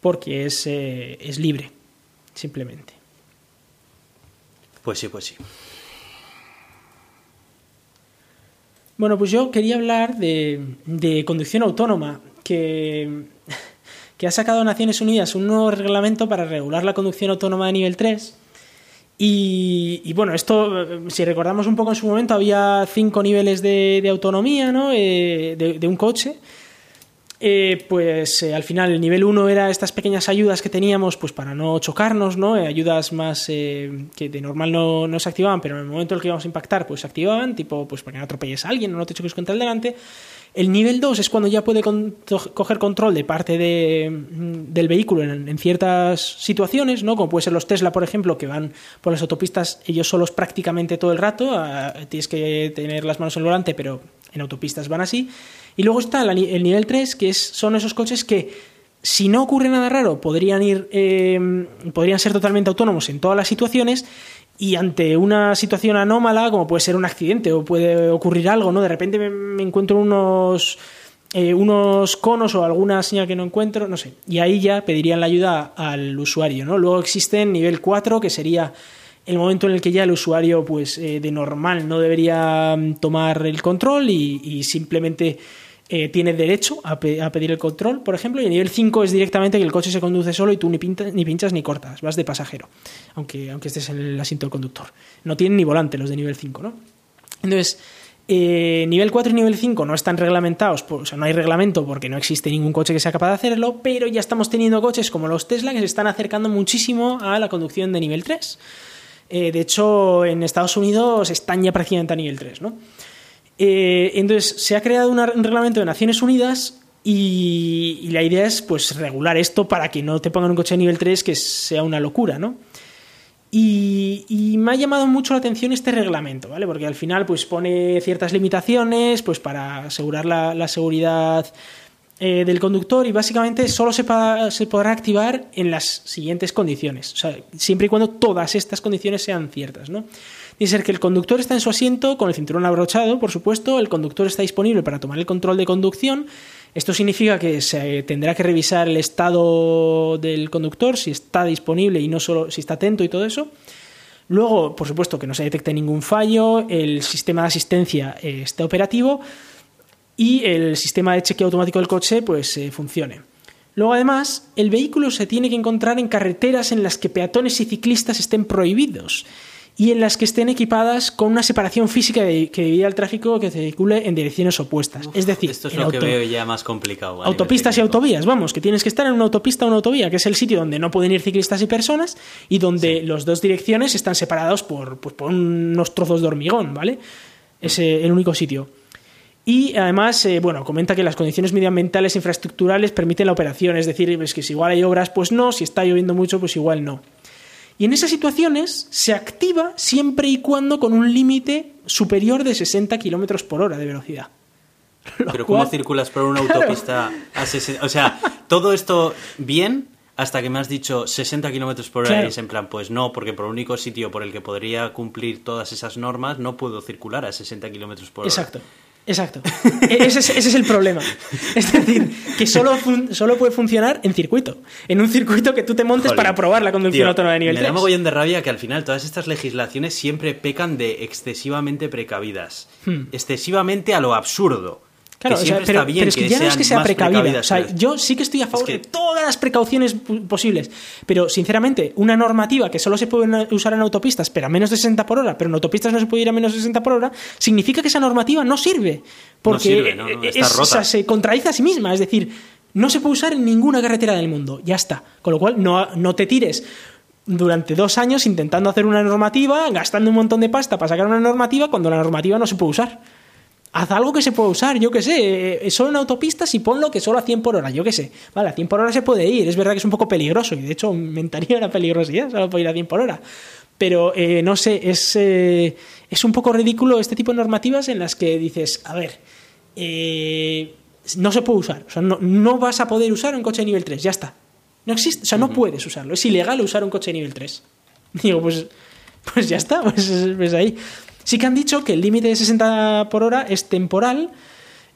porque es, eh, es libre, simplemente. Pues sí, pues sí. Bueno, pues yo quería hablar de, conducción autónoma, que, que, ha sacado Naciones Unidas un nuevo reglamento para regular la conducción autónoma de nivel 3. Y, bueno, esto, si recordamos un poco en su momento, había cinco niveles de, autonomía ¿no? Eh, de, un coche. Eh, pues eh, al final el nivel 1 era estas pequeñas ayudas que teníamos pues para no chocarnos, ¿no? Eh, ayudas más que de normal no, no, se activaban, pero en el momento en el que íbamos a impactar pues se activaban, tipo pues para que no atropelles a alguien o no te choques contra el delante. El nivel 2 es cuando ya puede coger control de parte de, mm, del vehículo en, ciertas situaciones, ¿no? como puede ser los Tesla, por ejemplo, que van por las autopistas ellos solos prácticamente todo el rato, ah, tienes que tener las manos en el volante, pero en autopistas van así. Y luego está el nivel 3, que es, son esos coches que, si no ocurre nada raro, podrían, ir, eh, podrían ser totalmente autónomos en todas las situaciones y ante una situación anómala, como puede ser un accidente o puede ocurrir algo, ¿no? De repente me, encuentro unos, eh, unos conos o alguna señal que no encuentro, no sé. Y ahí ya pedirían la ayuda al usuario, ¿no? Luego existe nivel 4, que sería el momento en el que ya el usuario, pues eh, de normal, no debería mm, tomar el control y, simplemente eh, tiene derecho a, pedir el control, por ejemplo, y el nivel 5 es directamente que el coche se conduce solo y tú ni, ni pinchas ni cortas, vas de pasajero, aunque, aunque estés en el asiento del conductor. No tienen ni volante los de nivel 5, ¿no? Entonces, eh, nivel 4 y nivel 5 no están reglamentados, o sea, no hay reglamento porque no existe ningún coche que sea capaz de hacerlo, pero ya estamos teniendo coches como los Tesla que se están acercando muchísimo a la conducción de nivel 3. Eh, de hecho, en Estados Unidos están ya prácticamente a nivel 3. ¿no? Eh, entonces, se ha creado un reglamento de Naciones Unidas y, la idea es pues regular esto para que no te pongan un coche de nivel 3 que sea una locura, ¿no? Y, me ha llamado mucho la atención este reglamento, ¿vale? Porque al final pues pone ciertas limitaciones pues para asegurar la seguridad eh, del conductor y básicamente solo se, se, podrá activar en las siguientes condiciones, o sea, siempre y cuando todas estas condiciones sean ciertas, ¿no? Ser que el conductor está en su asiento con el cinturón abrochado, por supuesto, el conductor está disponible para tomar el control de conducción. Esto significa que se tendrá que revisar el estado del conductor, si está disponible y no solo si está atento y todo eso. Luego, por supuesto, que no se detecte ningún fallo, el sistema de asistencia eh, esté operativo y el sistema de chequeo automático del coche pues eh, funcione. Luego además, el vehículo se tiene que encontrar en carreteras en las que peatones y ciclistas estén prohibidos y en las que estén equipadas con una separación física que divida el tráfico que circule en direcciones opuestas. es decir, esto es lo que veo ya más complicado. Autopistas y autovías, vamos, que tienes que estar en una autopista o una autovía, que es el sitio donde no pueden ir ciclistas y personas y donde las dos direcciones están separados por, pues, por unos trozos de hormigón, ¿vale? Es el único sitio. Y además, eh, bueno, comenta que las condiciones medioambientales e infraestructurales permiten la operación, es decir, es que si igual hay obras, pues no, si está lloviendo mucho, pues igual no. Y en esas situaciones se activa siempre y cuando con un límite superior de 60 kilómetros por hora de velocidad. Pero ¿cómo circulas por una autopista a 60? O sea, todo esto bien hasta que me has dicho 60 kilómetros por hora y es en plan, pues no, porque por el único sitio por el que podría cumplir todas esas normas no puedo circular a 60 kilómetros por hora. Exacto. Exacto. E-, ese, es, el problema. Es decir, que solo, solo puede funcionar en circuito. En un circuito que tú te montes para probar la conducción autónoma de nivel me 3. Me da mogollón de rabia que al final todas estas legislaciones siempre pecan de excesivamente precavidas. Hmm. Excesivamente a lo absurdo. Claro, que o sea, siempre pero, está bien pero es que, que ya no es que sea precavida. O sea, yo sí que estoy a favor que- de todas las precauciones posibles. Pero, sinceramente, una normativa que solo se puede usar en autopistas, pero a menos de 60 por hora, pero en autopistas no se puede ir a menos de 60 por hora, significa que esa normativa no sirve. Porque sirve, no, no, está es- rota. o sea, se contradice a sí misma. Es decir, no se puede usar en ninguna carretera del mundo. Ya está. Con lo cual, no, no te tires durante dos años intentando hacer una normativa, gastando un montón de pasta para sacar una normativa cuando la normativa no se puede usar. Haz algo que se pueda usar, yo qué sé, eh, solo en autopistas y ponlo que solo a 100 por hora, yo qué sé. Vale, a 100 por hora se puede ir, es verdad que es un poco peligroso y de hecho aumentaría la peligrosidad solo por ir a 100 por hora. Pero eh, no sé, es, eh, es un poco ridículo este tipo de normativas en las que dices, a ver, eh, no se puede usar, o sea, no, no vas a poder usar un coche de nivel 3, ya está. No existe, o sea, no puedes usarlo, es ilegal usar un coche de nivel 3. Digo, pues, pues ya está, pues, pues ahí. Sí que han dicho que el límite de 60 por hora es temporal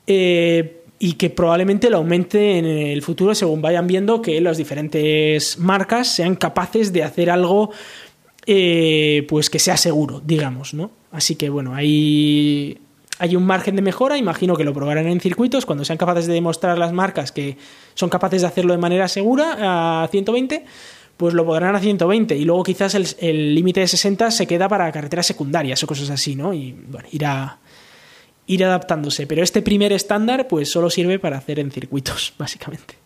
eh, y que probablemente lo aumente en el futuro según vayan viendo que las diferentes marcas sean capaces de hacer algo eh, pues que sea seguro, digamos, ¿no? Así que bueno, hay, hay un margen de mejora, imagino que lo probarán en circuitos cuando sean capaces de demostrar las marcas que son capaces de hacerlo de manera segura a 120 pues lo podrán a 120 y luego quizás el límite de 60 se queda para carreteras secundarias o cosas así, ¿no? Y bueno, irá ir adaptándose, pero este primer estándar pues solo sirve para hacer en circuitos, básicamente.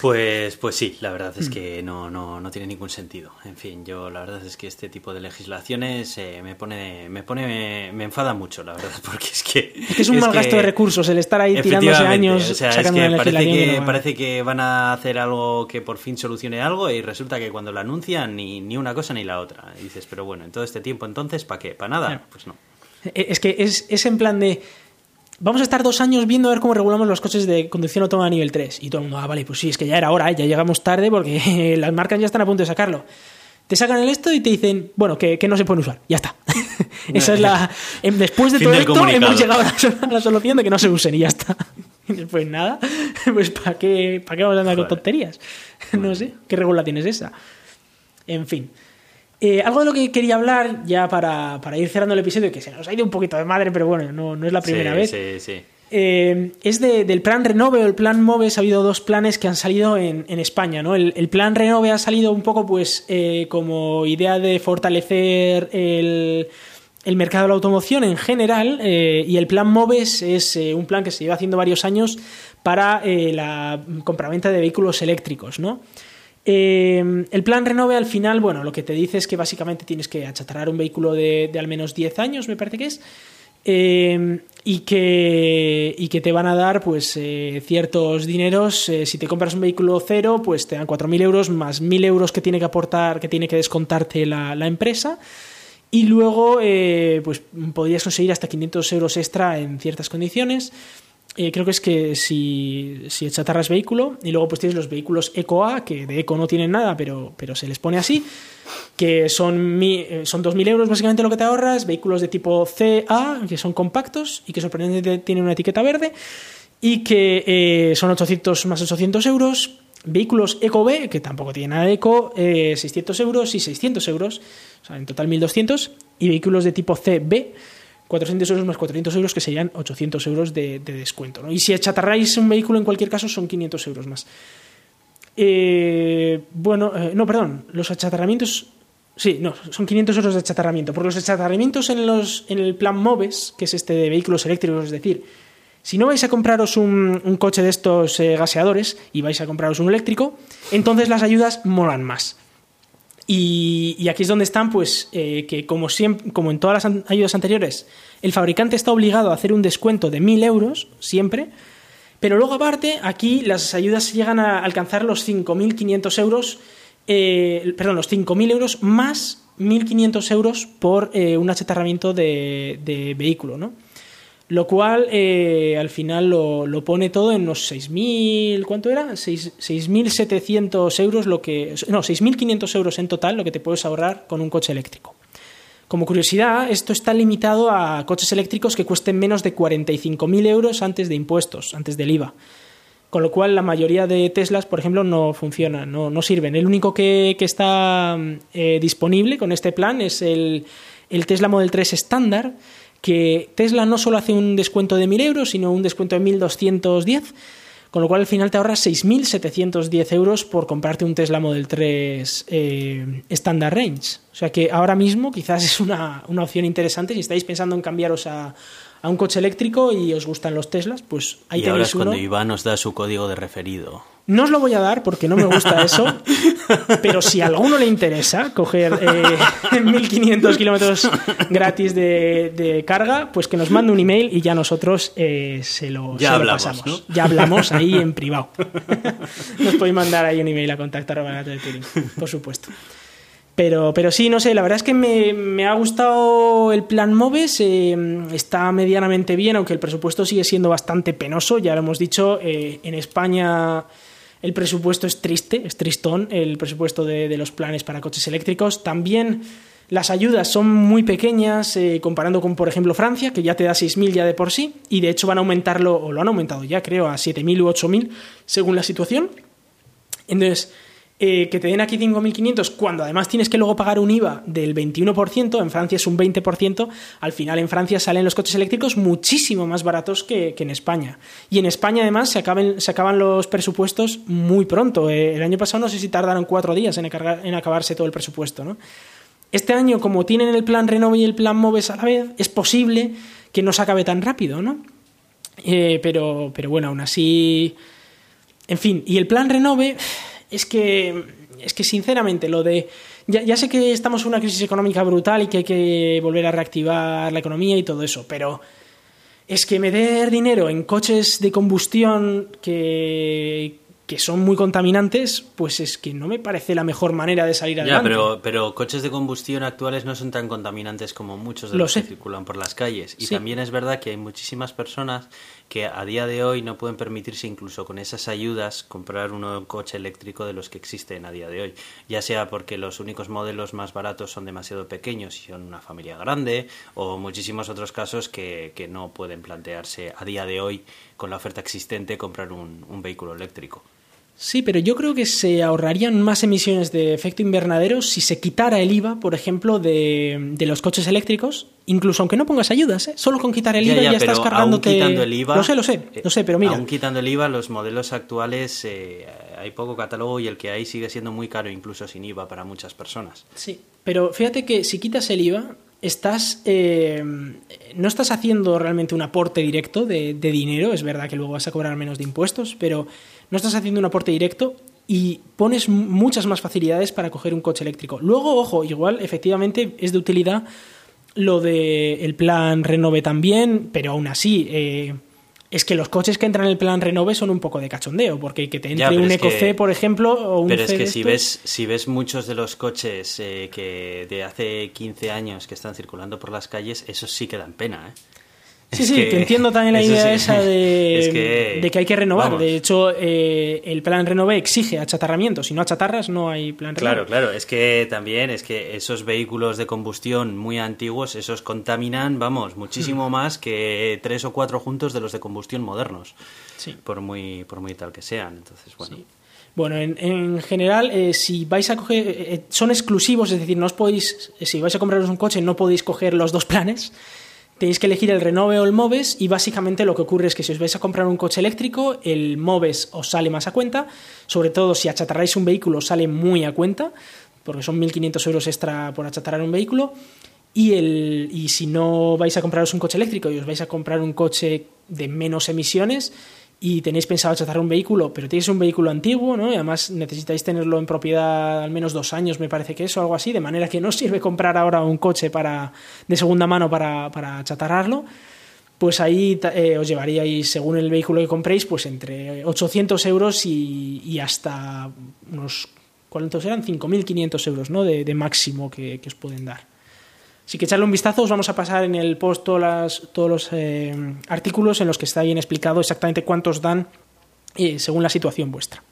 Pues, pues sí, la verdad Mm. es que no, no, no tiene ningún sentido. En fin, yo la verdad es que este tipo de legislaciones eh, me pone, me pone, me, me enfada mucho, la verdad, porque es que Es que es un mal gasto de recursos el estar ahí tirándose años o sea, es sacando que una parece que, que no parece que van a hacer algo que por fin solucione algo y resulta que cuando lo anuncian ni, ni una cosa ni la otra. Y dices, pero bueno, en todo este tiempo entonces, ¿para qué? ¿Para nada? Claro. Pues no. Eh, Es que es, es en plan de. Vamos a estar dos años viendo a ver cómo regulamos los coches de conducción autónoma nivel 3. Y todo el mundo, ah, vale, pues sí, es que ya era hora, ¿eh? ya llegamos tarde porque las marcas ya están a punto de sacarlo. Te sacan el esto y te dicen, bueno, que, que no se pueden usar. Ya está. Esa es la. em, Después de todo del esto, hemos llegado a la, so- a la solución de que no se usen y ya está. Y después nada, pues ¿para qué, ¿para qué vamos a andar con tonterías? No sé, ¿qué regulación es esa? En fin. Eh, algo de lo que quería hablar, ya para, para ir cerrando el episodio, que se nos ha ido un poquito de madre, pero bueno, no, no es la primera sí, vez. Sí, sí. Eh, es de- del plan Renove o el plan Moves. Ha habido dos planes que han salido en, en España. ¿no? El, el plan Renove ha salido un poco pues eh, como idea de fortalecer el, el mercado de la automoción en general eh, y el plan Moves es un plan que se lleva haciendo varios años para la compraventa de vehículos eléctricos. ¿no? Eh, el plan Renove al final, bueno, lo que te dice es que básicamente tienes que achatarrar un vehículo de, al menos 10 años, me parece que es, eh, y, que, y que te van a dar pues eh, ciertos dineros. eh, si te compras un vehículo cero, pues te dan 4.000 euros más 1.000 euros que tiene que aportar, que tiene que descontarte la, la empresa. Y luego, eh, pues podrías conseguir hasta 500 euros extra en ciertas condiciones. Eh, creo que es que si, si achatarras vehículo y luego pues tienes los vehículos Eco A, que de Eco no tienen nada, pero, pero se les pone así, que son, mi- eh, son 2.000 euros básicamente lo que te ahorras, vehículos de tipo CA, que son compactos y que sorprendentemente tienen una etiqueta verde, y que eh, son 800 más 800 euros, vehículos Eco B, que tampoco tienen nada de Eco, eh, 600 euros y 600 euros, o sea, en total 1.200, y vehículos de tipo CB, 400 euros más 400 euros, que serían 800 euros de, de descuento. ¿no? Y si achatarráis un vehículo, en cualquier caso, son 500 euros más. Eh, bueno, eh, no, perdón, los achatarramientos. Sí, no, son 500 euros de achatarramiento. Porque los achatarramientos en, los, en el plan MOVES, que es este de vehículos eléctricos, es decir, si no vais a compraros un, un coche de estos eh, gaseadores y vais a compraros un eléctrico, entonces las ayudas molan más. Y, aquí es donde están, pues, eh, que como, siempre, como en todas las ayudas anteriores, el fabricante está obligado a hacer un descuento de 1.000 euros, siempre, pero luego aparte, aquí las ayudas llegan a alcanzar los 5.500 euros, eh, perdón, los 5.000 euros más 1.500 euros por eh, un achatarramiento de, de vehículo, ¿no? Lo cual eh, al final lo, lo pone todo en unos 6.000, ¿cuánto era? Seis- 6.700 euros, lo que, no, 6.500 euros en total lo que te puedes ahorrar con un coche eléctrico. Como curiosidad, esto está limitado a coches eléctricos que cuesten menos de 45.000 euros antes de impuestos, antes del IVA. Con lo cual, la mayoría de Teslas, por ejemplo, no funcionan, no, no sirven. El único que, que está eh, disponible con este plan es el, el Tesla Model 3 estándar, que Tesla no solo hace un descuento de 1.000 euros, sino un descuento de 1.210, con lo cual al final te ahorras 6.710 euros por comprarte un Tesla Model 3 eh, Standard Range. O sea que ahora mismo quizás es una, una opción interesante si estáis pensando en cambiaros a, a un coche eléctrico y os gustan los Teslas, pues ahí y tenéis ahora es uno. cuando Iván nos da su código de referido. No os lo voy a dar porque no me gusta eso, pero si a alguno le interesa coger eh, 1500 kilómetros gratis de, de carga, pues que nos mande un email y ya nosotros eh, se lo, Ya se lo pasamos. ¿no? Ya hablamos ahí en privado. Nos podéis mandar ahí un email a contacto arroba gato de Turing, por supuesto. Pero, pero sí, no sé, la verdad es que me, me ha gustado el plan Moves, eh, está medianamente bien, aunque el presupuesto sigue siendo bastante penoso, ya lo hemos dicho, eh, en España el presupuesto es triste, es tristón el presupuesto de, de los planes para coches eléctricos. También las ayudas son muy pequeñas eh, comparando con, por ejemplo, Francia, que ya te da 6.000 ya de por sí, y de hecho van a aumentarlo, o lo han aumentado ya, creo, a 7.000 u 8.000, según la situación. Entonces, eh, que te den aquí 5.500 cuando además tienes que luego pagar un IVA del 21%, en Francia es un 20%, al final en Francia salen los coches eléctricos muchísimo más baratos que, que en España. Y en España además se, acaben, se acaban los presupuestos muy pronto. Eh, el año pasado no sé si tardaron cuatro días en, en acabarse todo el presupuesto. ¿no? Este año, como tienen el plan Renove y el plan Moves a la vez, es posible que no se acabe tan rápido, ¿no? Eh, pero, pero bueno, aún así... En fin, y el plan Renove es que, es que sinceramente, lo de... Ya, ya sé que estamos en una crisis económica brutal y que hay que volver a reactivar la economía y todo eso, pero es que meter dinero en coches de combustión que, que son muy contaminantes, pues es que no me parece la mejor manera de salir Ya, adelante. pero, pero coches de combustión actuales no son tan contaminantes como muchos de Lo los sé. que circulan por las calles. Y Sí. también es verdad que hay muchísimas personas que a día de hoy no pueden permitirse incluso con esas ayudas comprar un coche eléctrico de los que existen a día de hoy. Ya sea porque los únicos modelos más baratos son demasiado pequeños y son una familia grande, o muchísimos otros casos que, que no pueden plantearse a día de hoy con la oferta existente comprar un, un vehículo eléctrico. Sí, pero yo creo que se ahorrarían más emisiones de efecto invernadero si se quitara el IVA, por ejemplo, de, de los coches eléctricos, incluso aunque no pongas ayudas, ¿eh? solo con quitar el Ya, IVA ya, ya, estás pero cargándote. aún quitando el IVA, Lo sé, lo sé, eh, lo sé, pero mira. Aún quitando el IVA, los modelos actuales eh, hay poco catálogo y el que hay sigue siendo muy caro, incluso sin IVA para muchas personas. Sí, pero fíjate que si quitas el IVA, estás eh, no estás haciendo realmente un aporte directo de, de dinero. Es verdad que luego vas a cobrar menos de impuestos, pero no estás haciendo un aporte directo y pones muchas más facilidades para coger un coche eléctrico. Luego, ojo, igual efectivamente es de utilidad lo de el plan Renove también, pero aún así eh, es que los coches que entran en el plan Renove son un poco de cachondeo, porque que te entre Ya, un Eco que- C, por ejemplo, o un Pero es C que de si ves, si ves muchos de los coches eh, que de hace 15 años que están circulando por las calles, esos sí que dan pena, ¿eh? Sí, Es sí, que- te entiendo también la idea sí. esa de Es que- de que hay que renovar. vamos. De hecho, eh, el plan Renove exige achatarramiento. Si no achatarras, no hay plan Claro, Renove. claro, es que también es que esos vehículos de combustión muy antiguos, esos contaminan, vamos, Mm. muchísimo más que tres o cuatro juntos de los de combustión modernos, Sí. por muy por muy tal que sean. Entonces, bueno, Sí. Bueno, en, en general, eh, si vais a coger, eh, eh, son exclusivos, es decir, no os podéis, eh, si vais a compraros un coche, no podéis coger los dos planes. Tenéis que elegir el Renove o el Moves y básicamente lo que ocurre es que si os vais a comprar un coche eléctrico, el Moves os sale más a cuenta, sobre todo si achatarráis un vehículo sale muy a cuenta, porque son 1.500 euros extra por achatarrar un vehículo. Y, el, y si no vais a compraros un coche eléctrico y os vais a comprar un coche de menos emisiones y tenéis pensado achatarrar un vehículo, pero tenéis un vehículo antiguo, ¿no? Y además necesitáis tenerlo en propiedad al menos dos años, me parece que es, algo así, de manera que no sirve comprar ahora un coche para, de segunda mano para, para achatarrarlo, pues ahí eh, os llevaríais, según el vehículo que compréis, pues entre 800 euros y, hasta unos, ¿cuántos eran? 5.500 euros, ¿no? De, de máximo que, que os pueden dar. Así que echarle un vistazo, os vamos a pasar en el post todos los eh, artículos en los que está bien explicado exactamente cuántos dan eh, según la situación vuestra.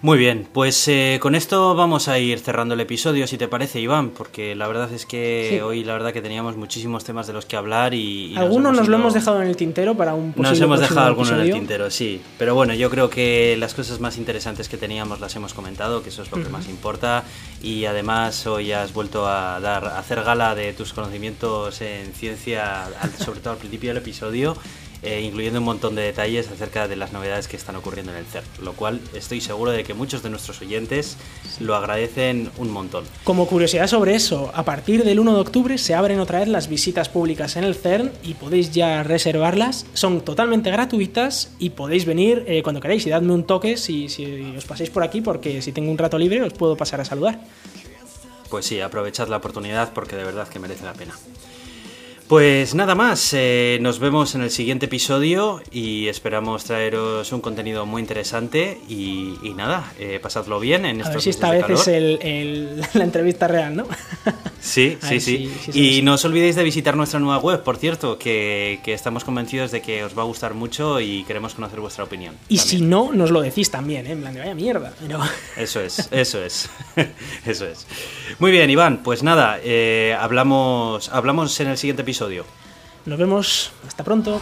Muy bien, pues eh, con esto vamos a ir cerrando el episodio, si te parece, Iván, porque la verdad es que hoy la verdad que teníamos muchísimos temas de los que hablar y... Algunos nos, lo hemos dejado en el tintero para un Nos hemos dejado algunos en el tintero, sí. Pero bueno, yo creo que las cosas más interesantes que teníamos las hemos comentado, que eso es lo que más importa. Y además hoy has vuelto a dar a hacer gala de tus conocimientos en ciencia, sobre todo al principio del episodio. Eh, incluyendo un montón de detalles acerca de las novedades que están ocurriendo en el CERN, lo cual estoy seguro de que muchos de nuestros oyentes lo agradecen un montón. Como curiosidad sobre eso, a partir del 1 de octubre se abren otra vez las visitas públicas en el CERN y podéis ya reservarlas, son totalmente gratuitas y podéis venir eh, cuando queráis y dadme un toque si, si os pasáis por aquí porque si tengo un rato libre os puedo pasar a saludar. Pues sí, aprovechad la oportunidad porque de verdad que merece la pena. Pues nada más, eh, nos vemos en el siguiente episodio y esperamos traeros un contenido muy interesante y, nada, eh, pasadlo bien en A ver si esta vez es el, la entrevista real, ¿no? Sí, sí, sí. y no os olvidéis de visitar nuestra nueva web, por cierto, que, estamos convencidos de que os va a gustar mucho y queremos conocer vuestra opinión. Y si no, nos lo decís también, ¿eh? en plan de vaya mierda. Eso es, eso es, eso es. Muy bien, Iván, pues nada, eh, hablamos, hablamos en el siguiente Nos vemos, hasta pronto.